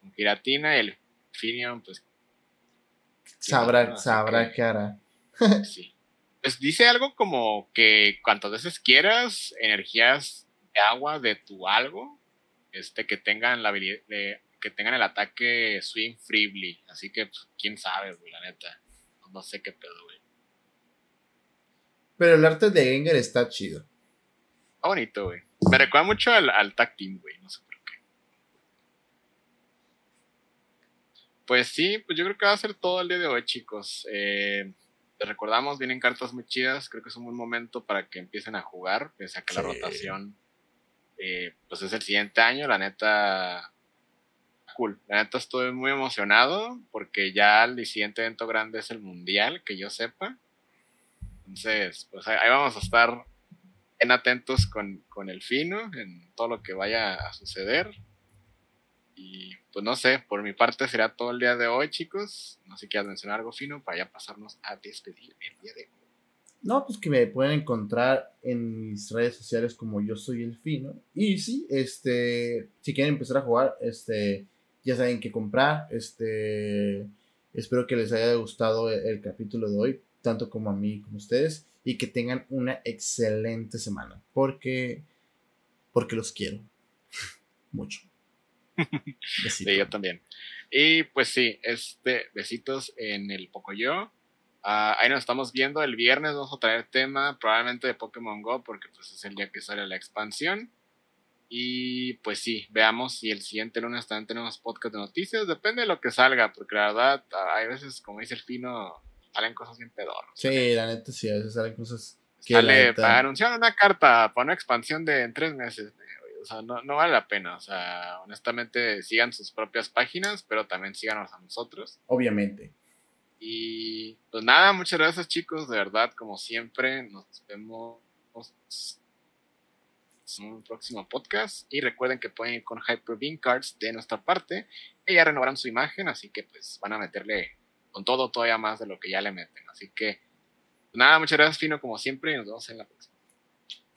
con. Y el Finion, pues Sabrá, sabrá qué hará. <laughs> Sí. Pues dice algo como que cuantas veces quieras, energías de agua de tu algo, este, que tengan la habilidad de- que tengan el ataque swing freely. Así que, pues, quién sabe, güey, la neta. No, no sé qué pedo, güey. Pero el arte de Gengar está chido. Está bonito, güey. Me recuerda mucho al, al tag team, güey. No sé por qué. Pues sí, pues yo creo que va a ser todo el día de hoy, chicos. Eh, les recordamos, vienen cartas muy chidas. Creo que es un buen momento para que empiecen a jugar, pese a que la rotación eh, pues es el siguiente año. La neta, cool. La neta estoy muy emocionado porque ya el siguiente evento grande es el mundial, que yo sepa. Entonces, pues ahí, vamos a estar en atentos con, con el fino, en todo lo que vaya a suceder. Y pues no sé, por mi parte será todo el día de hoy, chicos. No sé si quieras mencionar algo fino para ya pasarnos a despedir el día de hoy. No, pues que me pueden encontrar en mis redes sociales como yo soy el fino. Y sí, este, si quieren empezar a jugar, este, ya saben qué comprar. Este, espero que les haya gustado el capítulo de hoy, tanto como a mí como a ustedes, y que tengan una excelente semana, porque, porque los quiero <laughs> mucho. <laughs> Sí, yo también. Y pues sí, este, besitos en el Pocoyo. Ah, ahí nos estamos viendo el viernes. Vamos a traer tema probablemente de Pokémon Go porque pues es el día que sale la expansión. Y pues sí, veamos si el siguiente lunes también tenemos podcast de noticias. Depende de lo que salga, porque la verdad, ah, hay veces, como dice el fino, salen cosas bien pedorras. Sí, la neta, sí, a veces salen cosas que Sale neta- para anunciar una carta para una expansión de en tres meses. O sea, no, no vale la pena. O sea, honestamente, sigan sus propias páginas, pero también síganos a nosotros. obviamente. Y pues nada, muchas gracias chicos, de verdad, como siempre, nos vemos en un próximo podcast. Y recuerden que pueden ir con Hyper Beam Cards de nuestra parte. Y ya renovaron su imagen, así que pues van a meterle con todo todavía más de lo que ya le meten. Así que pues nada, muchas gracias Fino como siempre y nos vemos en la próxima.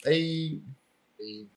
Ey. Y-